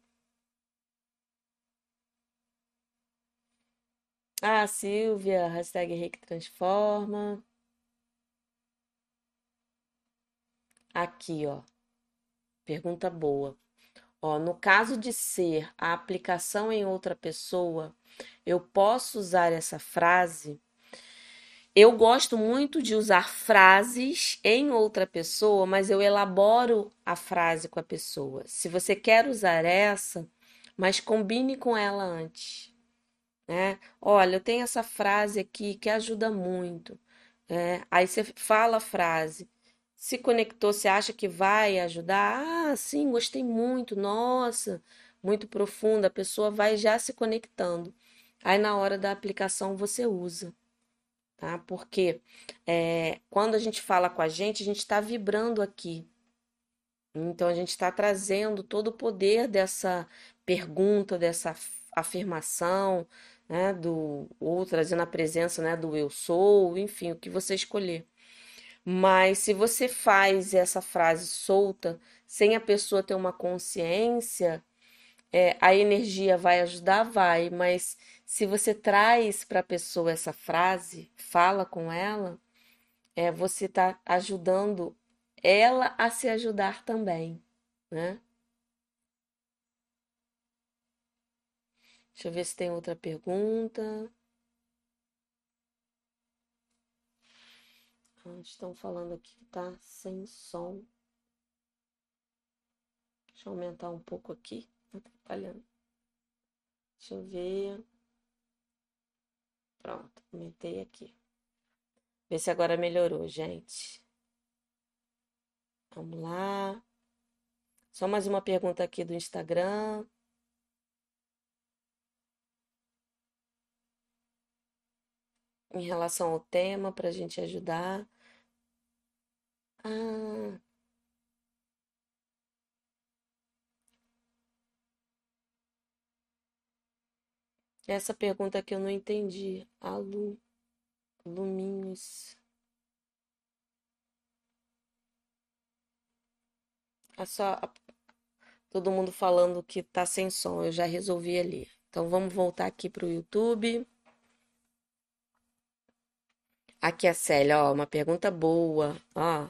Ah, Silvia, hashtag Reiki Transforma. Aqui, ó. Pergunta boa. Ó, no caso de ser a aplicação em outra pessoa, eu posso usar essa frase? Eu gosto muito de usar frases em outra pessoa, mas eu elaboro a frase com a pessoa. Se você quer usar essa, mas combine com ela antes. Né? Olha, eu tenho essa frase aqui que ajuda muito. Né? Aí você fala a frase se conectou, você acha que vai ajudar? Ah, sim, gostei muito, nossa, muito profunda. A pessoa vai já se conectando. Aí na hora da aplicação você usa, tá? Porque é, quando a gente fala com a gente, a gente está vibrando aqui. Então a gente está trazendo todo o poder dessa pergunta, dessa afirmação, né? Do ou trazendo a presença, né? Do eu sou, enfim, o que você escolher. Mas se você faz essa frase solta, sem a pessoa ter uma consciência, é, a energia vai ajudar? Vai, mas se você traz para a pessoa essa frase, fala com ela, é, você está ajudando ela a se ajudar também, né? Deixa eu ver se tem outra pergunta. Estão falando aqui que tá sem som. Deixa eu aumentar um pouco aqui. Tá atrapalhando. Deixa eu ver. Pronto, aumentei aqui. Vê se agora melhorou, gente. Vamos lá. Só mais uma pergunta aqui do Instagram. Em relação ao tema, para a gente ajudar. Ah, essa pergunta que eu não entendi. Alu, Luminhos. É só todo mundo falando que tá sem som. Eu já resolvi ali. Então vamos voltar aqui para o YouTube. Aqui a Célia, ó, uma pergunta boa. Ó,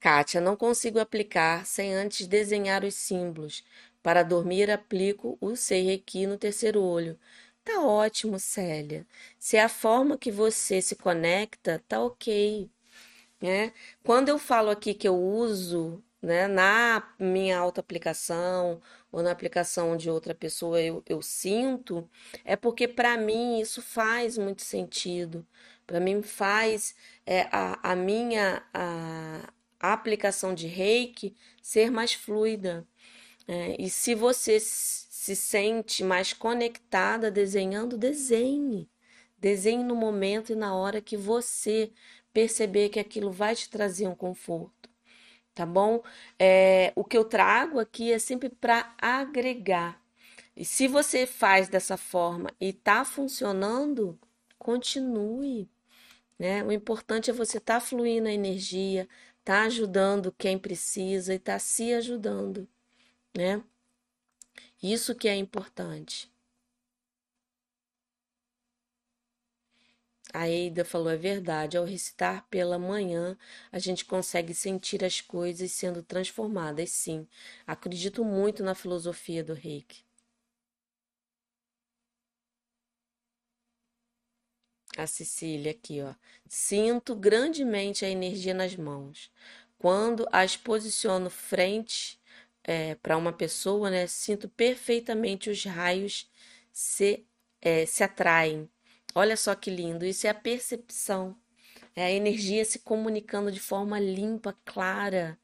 Kátia, não consigo aplicar sem antes desenhar os símbolos. Para dormir, aplico o Seireki no terceiro olho. Tá ótimo, Célia. Se é a forma que você se conecta, tá ok. Né? Quando eu falo aqui que eu uso né, na minha auto-aplicação ou na aplicação de outra pessoa, eu, eu sinto, é porque para mim isso faz muito sentido. Para mim faz é, a, a minha. A, aplicação de reiki ser mais fluida. É, e se você se sente mais conectada desenhando, desenhe. Desenhe no momento e na hora que você perceber que aquilo vai te trazer um conforto. Tá bom? É, o que eu trago aqui é sempre para agregar. E se você faz dessa forma e está funcionando, continue. Né? O importante é você estar tá fluindo a energia, tá ajudando quem precisa e tá se ajudando, né? Isso que é importante. A Eida falou é verdade. Ao recitar pela manhã, a gente consegue sentir as coisas sendo transformadas. Sim, acredito muito na filosofia do Reiki. A Cecília aqui, ó. Sinto grandemente a energia nas mãos. quando as posiciono frente é, para uma pessoa, né, sinto perfeitamente os raios se, é, se atraem. Olha só que lindo, isso é a percepção, é a energia se comunicando de forma limpa, clara.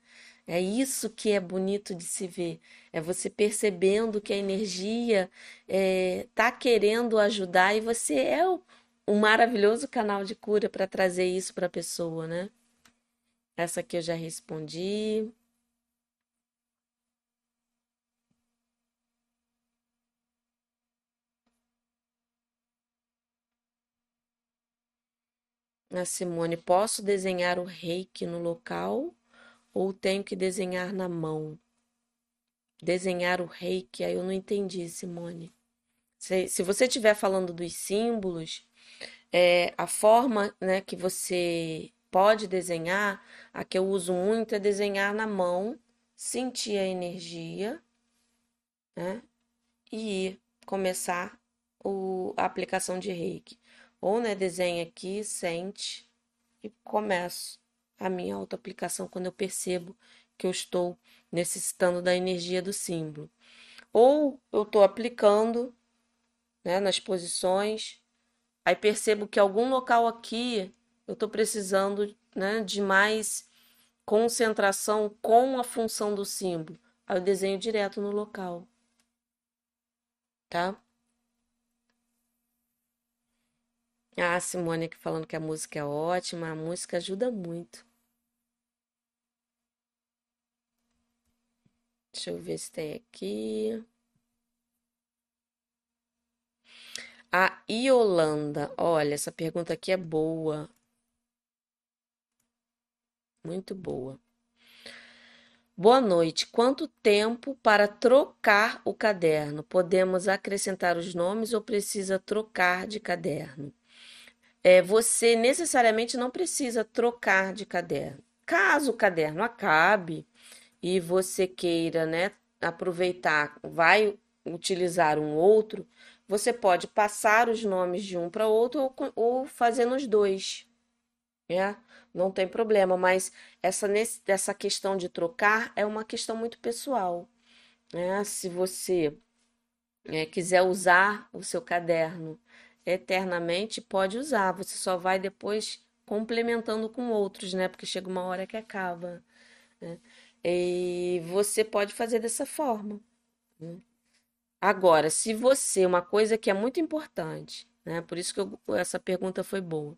É isso que é bonito de se ver. É você percebendo que a energia está é, querendo ajudar e você é o, um maravilhoso canal de cura para trazer isso para a pessoa, né? Essa aqui eu já respondi. A Simone, posso desenhar o reiki no local ou tenho que desenhar na mão? Desenhar o reiki, aí eu não entendi, Simone. Se, se você estiver falando dos símbolos, é, a forma né, que você pode desenhar, a que eu uso muito é desenhar na mão, sentir a energia, né? E começar o, a aplicação de reiki. Ou, né, desenha aqui, sente e começo a minha autoaplicação quando eu percebo que eu estou necessitando da energia do símbolo. Ou eu estou aplicando né, nas posições, aí percebo que algum local aqui eu estou precisando né, de mais concentração com a função do símbolo. Aí eu desenho direto no local. Tá? Ah, Simone aqui falando que a música é ótima, a música ajuda muito. Deixa eu ver se tem aqui. A Iolanda, olha, essa pergunta aqui é boa. Muito boa. Boa noite. Quanto tempo para trocar o caderno? Podemos acrescentar os nomes ou precisa trocar de caderno? É, você necessariamente não precisa trocar de caderno. Caso o caderno acabe e você queira, né, aproveitar, vai utilizar um outro, você pode passar os nomes de um para outro ou, ou fazer nos dois, né? Não tem problema, mas essa, essa questão de trocar é uma questão muito pessoal, né? Se você é, quiser usar o seu caderno eternamente, pode usar, você só vai depois complementando com outros, né? Porque chega uma hora que acaba, né? E você pode fazer dessa forma. Né? Agora, se você, uma coisa que é muito importante, né? Por isso que eu, essa pergunta foi boa.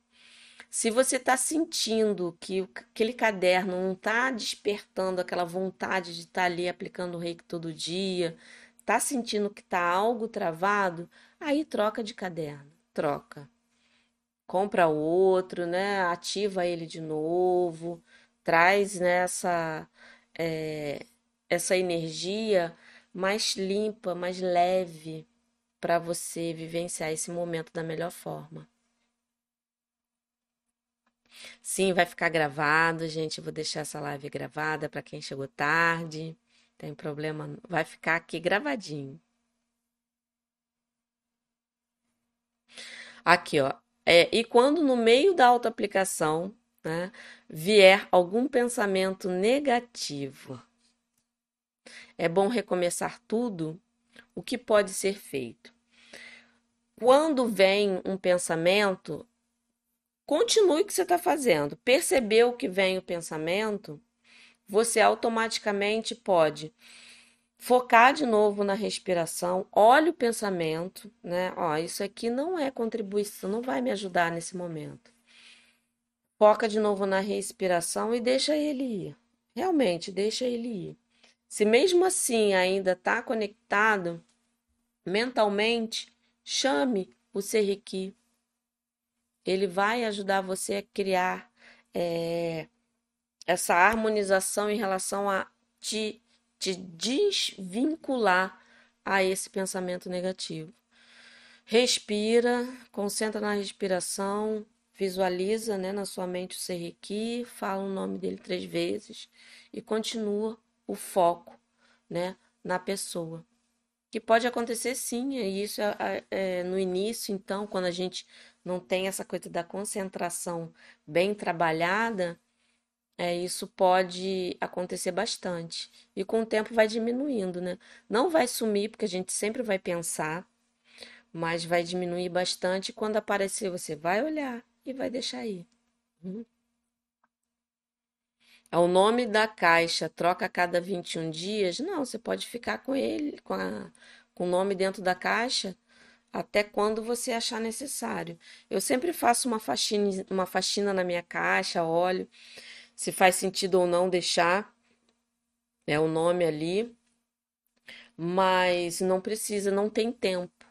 Se você está sentindo que aquele caderno não está despertando aquela vontade de estar tá ali aplicando o reiki todo dia, está sentindo que está algo travado, aí troca de caderno, troca. Compra outro, né? Ativa ele de novo, traz nessa é, essa energia mais limpa, mais leve para você vivenciar esse momento da melhor forma. Sim, vai ficar gravado, gente. Eu vou deixar essa live gravada para quem chegou tarde. Tem problema, vai ficar aqui gravadinho. Aqui, ó. É, e quando no meio da autoaplicação né, vier algum pensamento negativo, é bom recomeçar tudo. O que pode ser feito? Quando vem um pensamento, continue o que você está fazendo. Percebeu que vem o pensamento, você automaticamente pode focar de novo na respiração, olhe o pensamento, né? Ó, isso aqui não é contribuição, não vai me ajudar nesse momento. Foca de novo na respiração e deixa ele ir. Realmente, deixa ele ir. Se mesmo assim ainda está conectado mentalmente, chame o Serrequi. Ele vai ajudar você a criar é, essa harmonização em relação a te, te desvincular a esse pensamento negativo. Respira, concentra na respiração, visualiza né, na sua mente o Serrequi, fala o nome dele três vezes e continua o foco né, na pessoa. Que pode acontecer sim, e isso é, é, no início, então, quando a gente não tem essa coisa da concentração bem trabalhada, É, isso pode acontecer bastante. E com o tempo vai diminuindo, né? Não vai sumir, porque a gente sempre vai pensar, mas vai diminuir bastante. Quando aparecer, você vai olhar e vai deixar aí. Uhum. O nome da caixa troca a cada 21 dias? Não, você pode ficar com ele, com, a, com o nome dentro da caixa até quando você achar necessário. Eu sempre faço uma faxina, uma faxina na minha caixa, olho se faz sentido ou não deixar é o nome ali, mas não precisa, não tem tempo.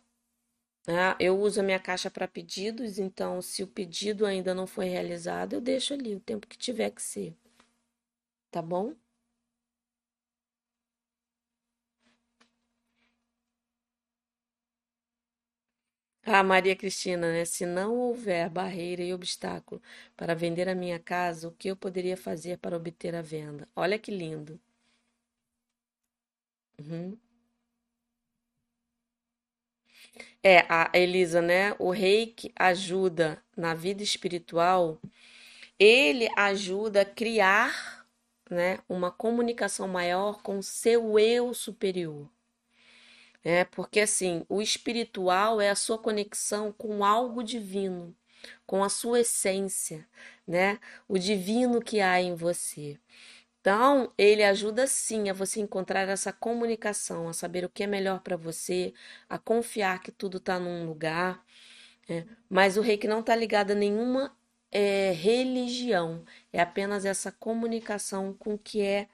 Né? Eu uso a minha caixa para pedidos, então se o pedido ainda não foi realizado, eu deixo ali o tempo que tiver que ser. Tá bom? Ah, Maria Cristina, né? Se não houver barreira e obstáculo para vender a minha casa, o que eu poderia fazer para obter a venda? Olha que lindo. Uhum. É, a Elisa, né? O reiki ajuda na vida espiritual, ele ajuda a criar, né, uma comunicação maior com o seu eu superior. É, porque assim, o espiritual é a sua conexão com algo divino, com a sua essência, né? O divino que há em você. Então, ele ajuda sim a você encontrar essa comunicação, a saber o que é melhor para você, a confiar que tudo está num lugar. É. Mas o reiki não está ligado a nenhuma é, religião, é apenas essa comunicação com o que é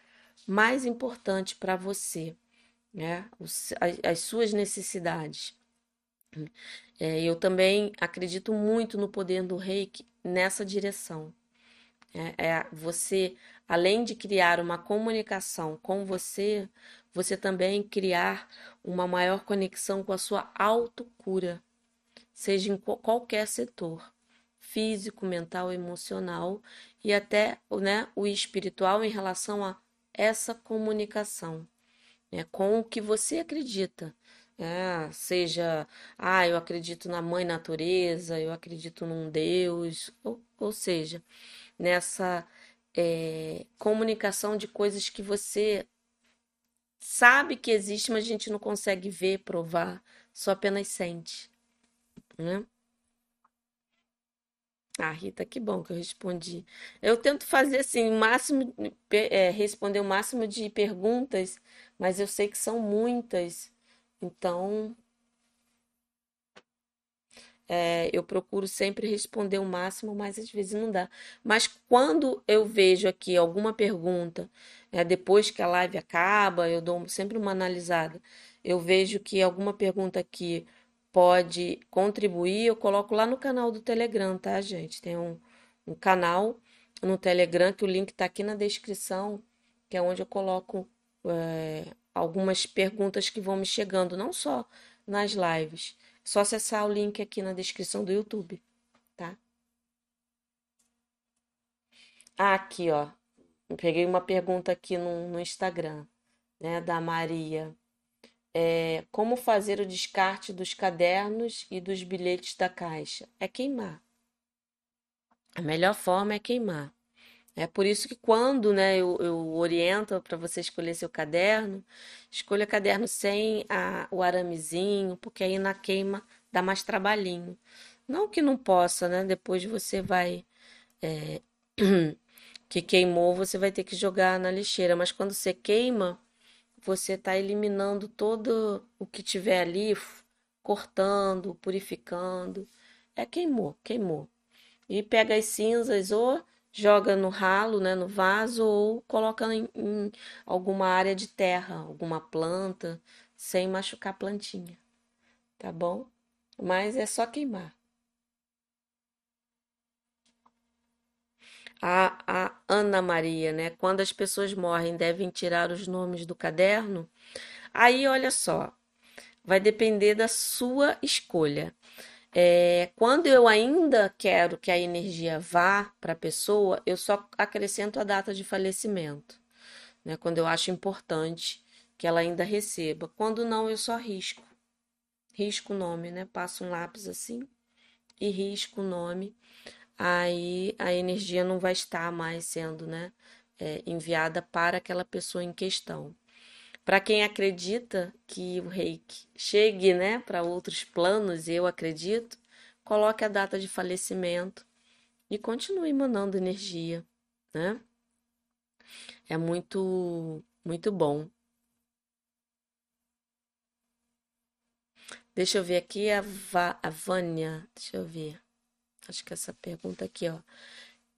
mais importante para você né? As suas necessidades. É, eu também acredito muito no poder do reiki nessa direção. É, é, você, além de criar uma comunicação com você, você também criar uma maior conexão com a sua autocura, seja em qualquer setor, físico, mental, emocional e até né, o espiritual em relação a essa comunicação né, com o que você acredita. É, seja, ah, eu acredito na mãe natureza, eu acredito num Deus, ou, ou seja, nessa é, comunicação de coisas que você sabe que existe, mas a gente não consegue ver, provar, só apenas sente. Né? Ah, Rita, que bom que eu respondi. Eu tento fazer assim, o máximo, é, responder o máximo de perguntas, mas eu sei que são muitas. Então, é, eu procuro sempre responder o máximo, mas às vezes não dá. Mas quando eu vejo aqui alguma pergunta, é, depois que a live acaba, eu dou sempre uma analisada. Eu vejo que alguma pergunta aqui pode contribuir, eu coloco lá no canal do Telegram, tá, gente? Tem um, um canal no Telegram que o link está aqui na descrição, que é onde eu coloco é, algumas perguntas que vão me chegando, não só nas lives. É só acessar o link aqui na descrição do YouTube, tá? Ah, aqui, ó. Peguei uma pergunta aqui no, no Instagram, né, da Maria é, como fazer o descarte dos cadernos e dos bilhetes da caixa? É queimar. A melhor forma é queimar. É por isso que quando né, eu, eu oriento para você escolher seu caderno, escolha caderno sem a, o aramezinho, porque aí na queima dá mais trabalhinho. Não que não possa, né? Depois você vai. É, que queimou, você vai ter que jogar na lixeira. Mas quando você queima, você está eliminando todo o que tiver ali, cortando, purificando. É queimou, queimou. E pega as cinzas ou joga no ralo, né, no vaso, ou coloca em, em alguma área de terra, alguma planta, sem machucar a plantinha. Tá bom? Mas é só queimar. A, a Ana Maria, né? Quando as pessoas morrem, devem tirar os nomes do caderno. Aí, olha só, vai depender da sua escolha. É, quando eu ainda quero que a energia vá para a pessoa, eu só acrescento a data de falecimento, né? Quando eu acho importante que ela ainda receba. Quando não, eu só risco. Risco o nome, né? Passo um lápis assim e risco o nome aí a energia não vai estar mais sendo, né, é, enviada para aquela pessoa em questão. Para quem acredita que o reiki chegue, né, para outros planos, eu acredito, coloque a data de falecimento e continue mandando energia, né? É muito, muito bom. Deixa eu ver aqui a, Va a Vânia. Deixa eu ver. Acho que essa pergunta aqui, ó.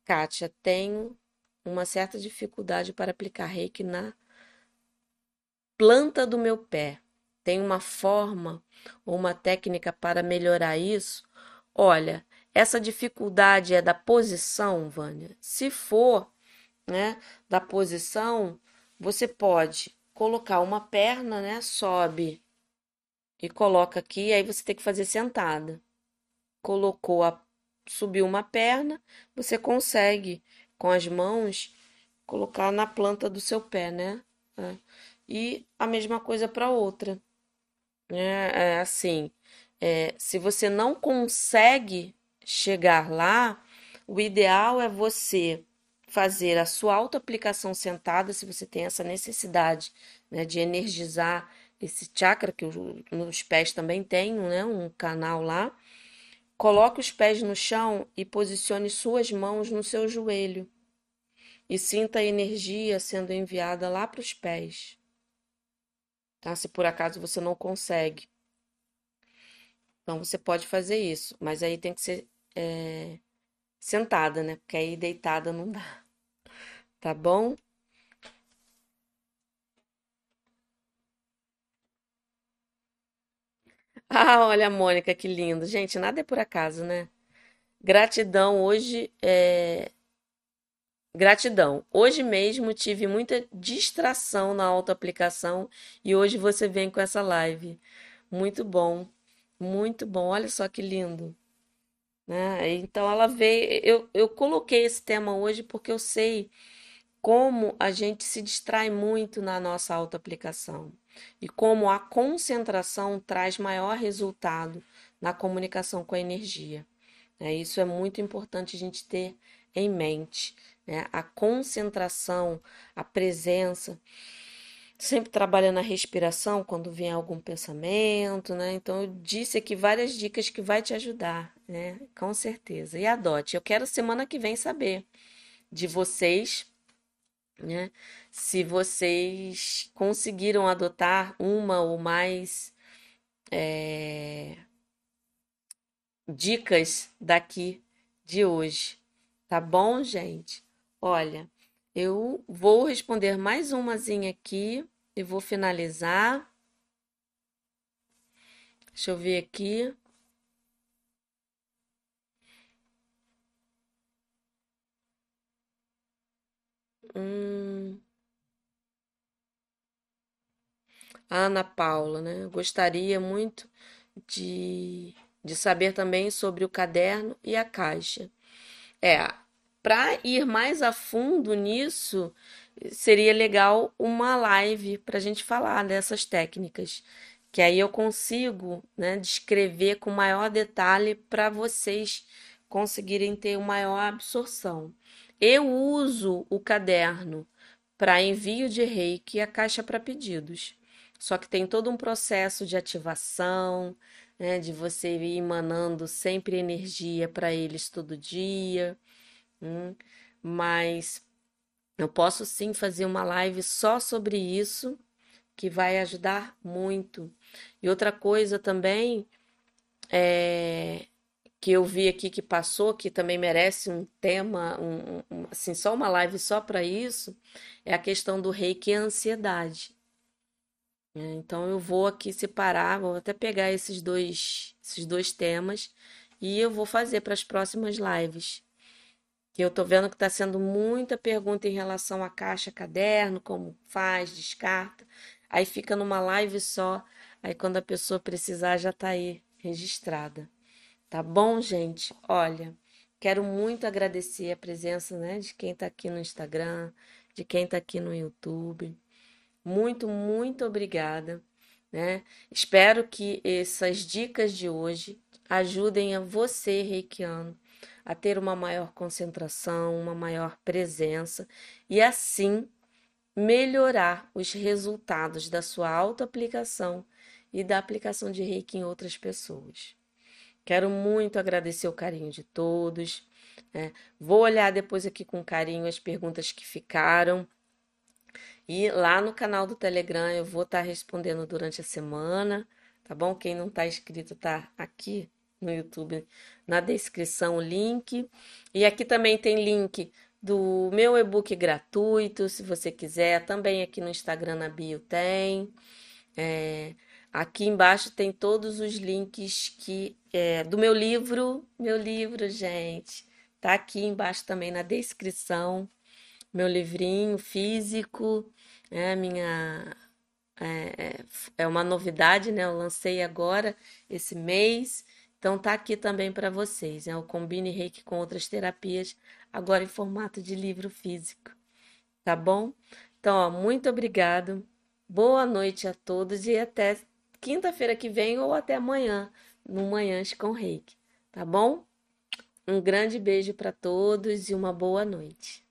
Kátia, tenho uma certa dificuldade para aplicar reiki na planta do meu pé. Tem uma forma ou uma técnica para melhorar isso? Olha, essa dificuldade é da posição, Vânia? Se for, né, da posição, você pode colocar uma perna, né, sobe e coloca aqui, aí você tem que fazer sentada. Colocou a subiu uma perna, você consegue com as mãos colocar na planta do seu pé, né? É. E a mesma coisa para outra. É, é assim, é, se você não consegue chegar lá, o ideal é você fazer a sua auto-aplicação sentada, se você tem essa necessidade né, de energizar esse chakra, que os pés também tem né, um canal lá. Coloque os pés no chão e posicione suas mãos no seu joelho. E sinta a energia sendo enviada lá para os pés. Tá? Se por acaso você não consegue. Então você pode fazer isso, mas aí tem que ser é, sentada, né? Porque aí deitada não dá. Tá bom? Ah, olha, Mônica, que lindo. Gente, nada é por acaso, né? Gratidão hoje é. Gratidão. Hoje mesmo tive muita distração na autoaplicação e hoje você vem com essa live. Muito bom, muito bom. Olha só que lindo. Né? Então ela veio. Eu, eu coloquei esse tema hoje porque eu sei como a gente se distrai muito na nossa autoaplicação e como a concentração traz maior resultado na comunicação com a energia. É, isso é muito importante a gente ter em mente. Né? A concentração, a presença, sempre trabalhando a respiração quando vem algum pensamento, né? Então eu disse aqui várias dicas que vai te ajudar, né? Com certeza. E adote. Eu quero semana que vem saber de vocês né? Se vocês conseguiram adotar uma ou mais é, dicas daqui de hoje, tá bom, gente? Olha, eu vou responder mais umazinha aqui e vou finalizar. Deixa eu ver aqui. Hum. Ana Paula, né? Gostaria muito de, de saber também sobre o caderno e a caixa. É, para ir mais a fundo nisso, seria legal uma live para a gente falar dessas técnicas, que aí eu consigo, né, descrever com maior detalhe para vocês conseguirem ter uma maior absorção. Eu uso o caderno para envio de reiki e a caixa para pedidos. Só que tem todo um processo de ativação, né, de você ir emanando sempre energia para eles todo dia. Hum, mas eu posso sim fazer uma live só sobre isso, que vai ajudar muito. E outra coisa também é que eu vi aqui que passou, que também merece um tema, um, um, assim, só uma live só para isso, é a questão do reiki e a ansiedade. É, então eu vou aqui separar, vou até pegar esses dois, esses dois temas e eu vou fazer para as próximas lives. Que eu tô vendo que está sendo muita pergunta em relação à caixa caderno, como faz, descarta. Aí fica numa live só, aí quando a pessoa precisar já está aí registrada. Tá bom, gente? Olha, quero muito agradecer a presença, né, de quem está aqui no Instagram, de quem está aqui no YouTube. Muito, muito obrigada, né? Espero que essas dicas de hoje ajudem a você, reikiano, a ter uma maior concentração, uma maior presença e assim melhorar os resultados da sua autoaplicação e da aplicação de reiki em outras pessoas. Quero muito agradecer o carinho de todos. Né? Vou olhar depois aqui com carinho as perguntas que ficaram. E lá no canal do Telegram eu vou estar tá respondendo durante a semana, tá bom? Quem não está inscrito tá aqui no YouTube na descrição o link. E aqui também tem link do meu e-book gratuito, se você quiser. Também aqui no Instagram na bio tem. É, aqui embaixo tem todos os links que é, do meu livro, meu livro, gente. Tá aqui embaixo também na descrição, meu livrinho físico, é minha é, é uma novidade, né? Eu lancei agora esse mês, então tá aqui também para vocês, é o Combine Reiki com outras terapias, agora em formato de livro físico, tá bom? Então, ó, muito obrigado, boa noite a todos e até quinta-feira que vem ou até amanhã no Manhãs com Reiki, tá bom? Um grande beijo para todos e uma boa noite.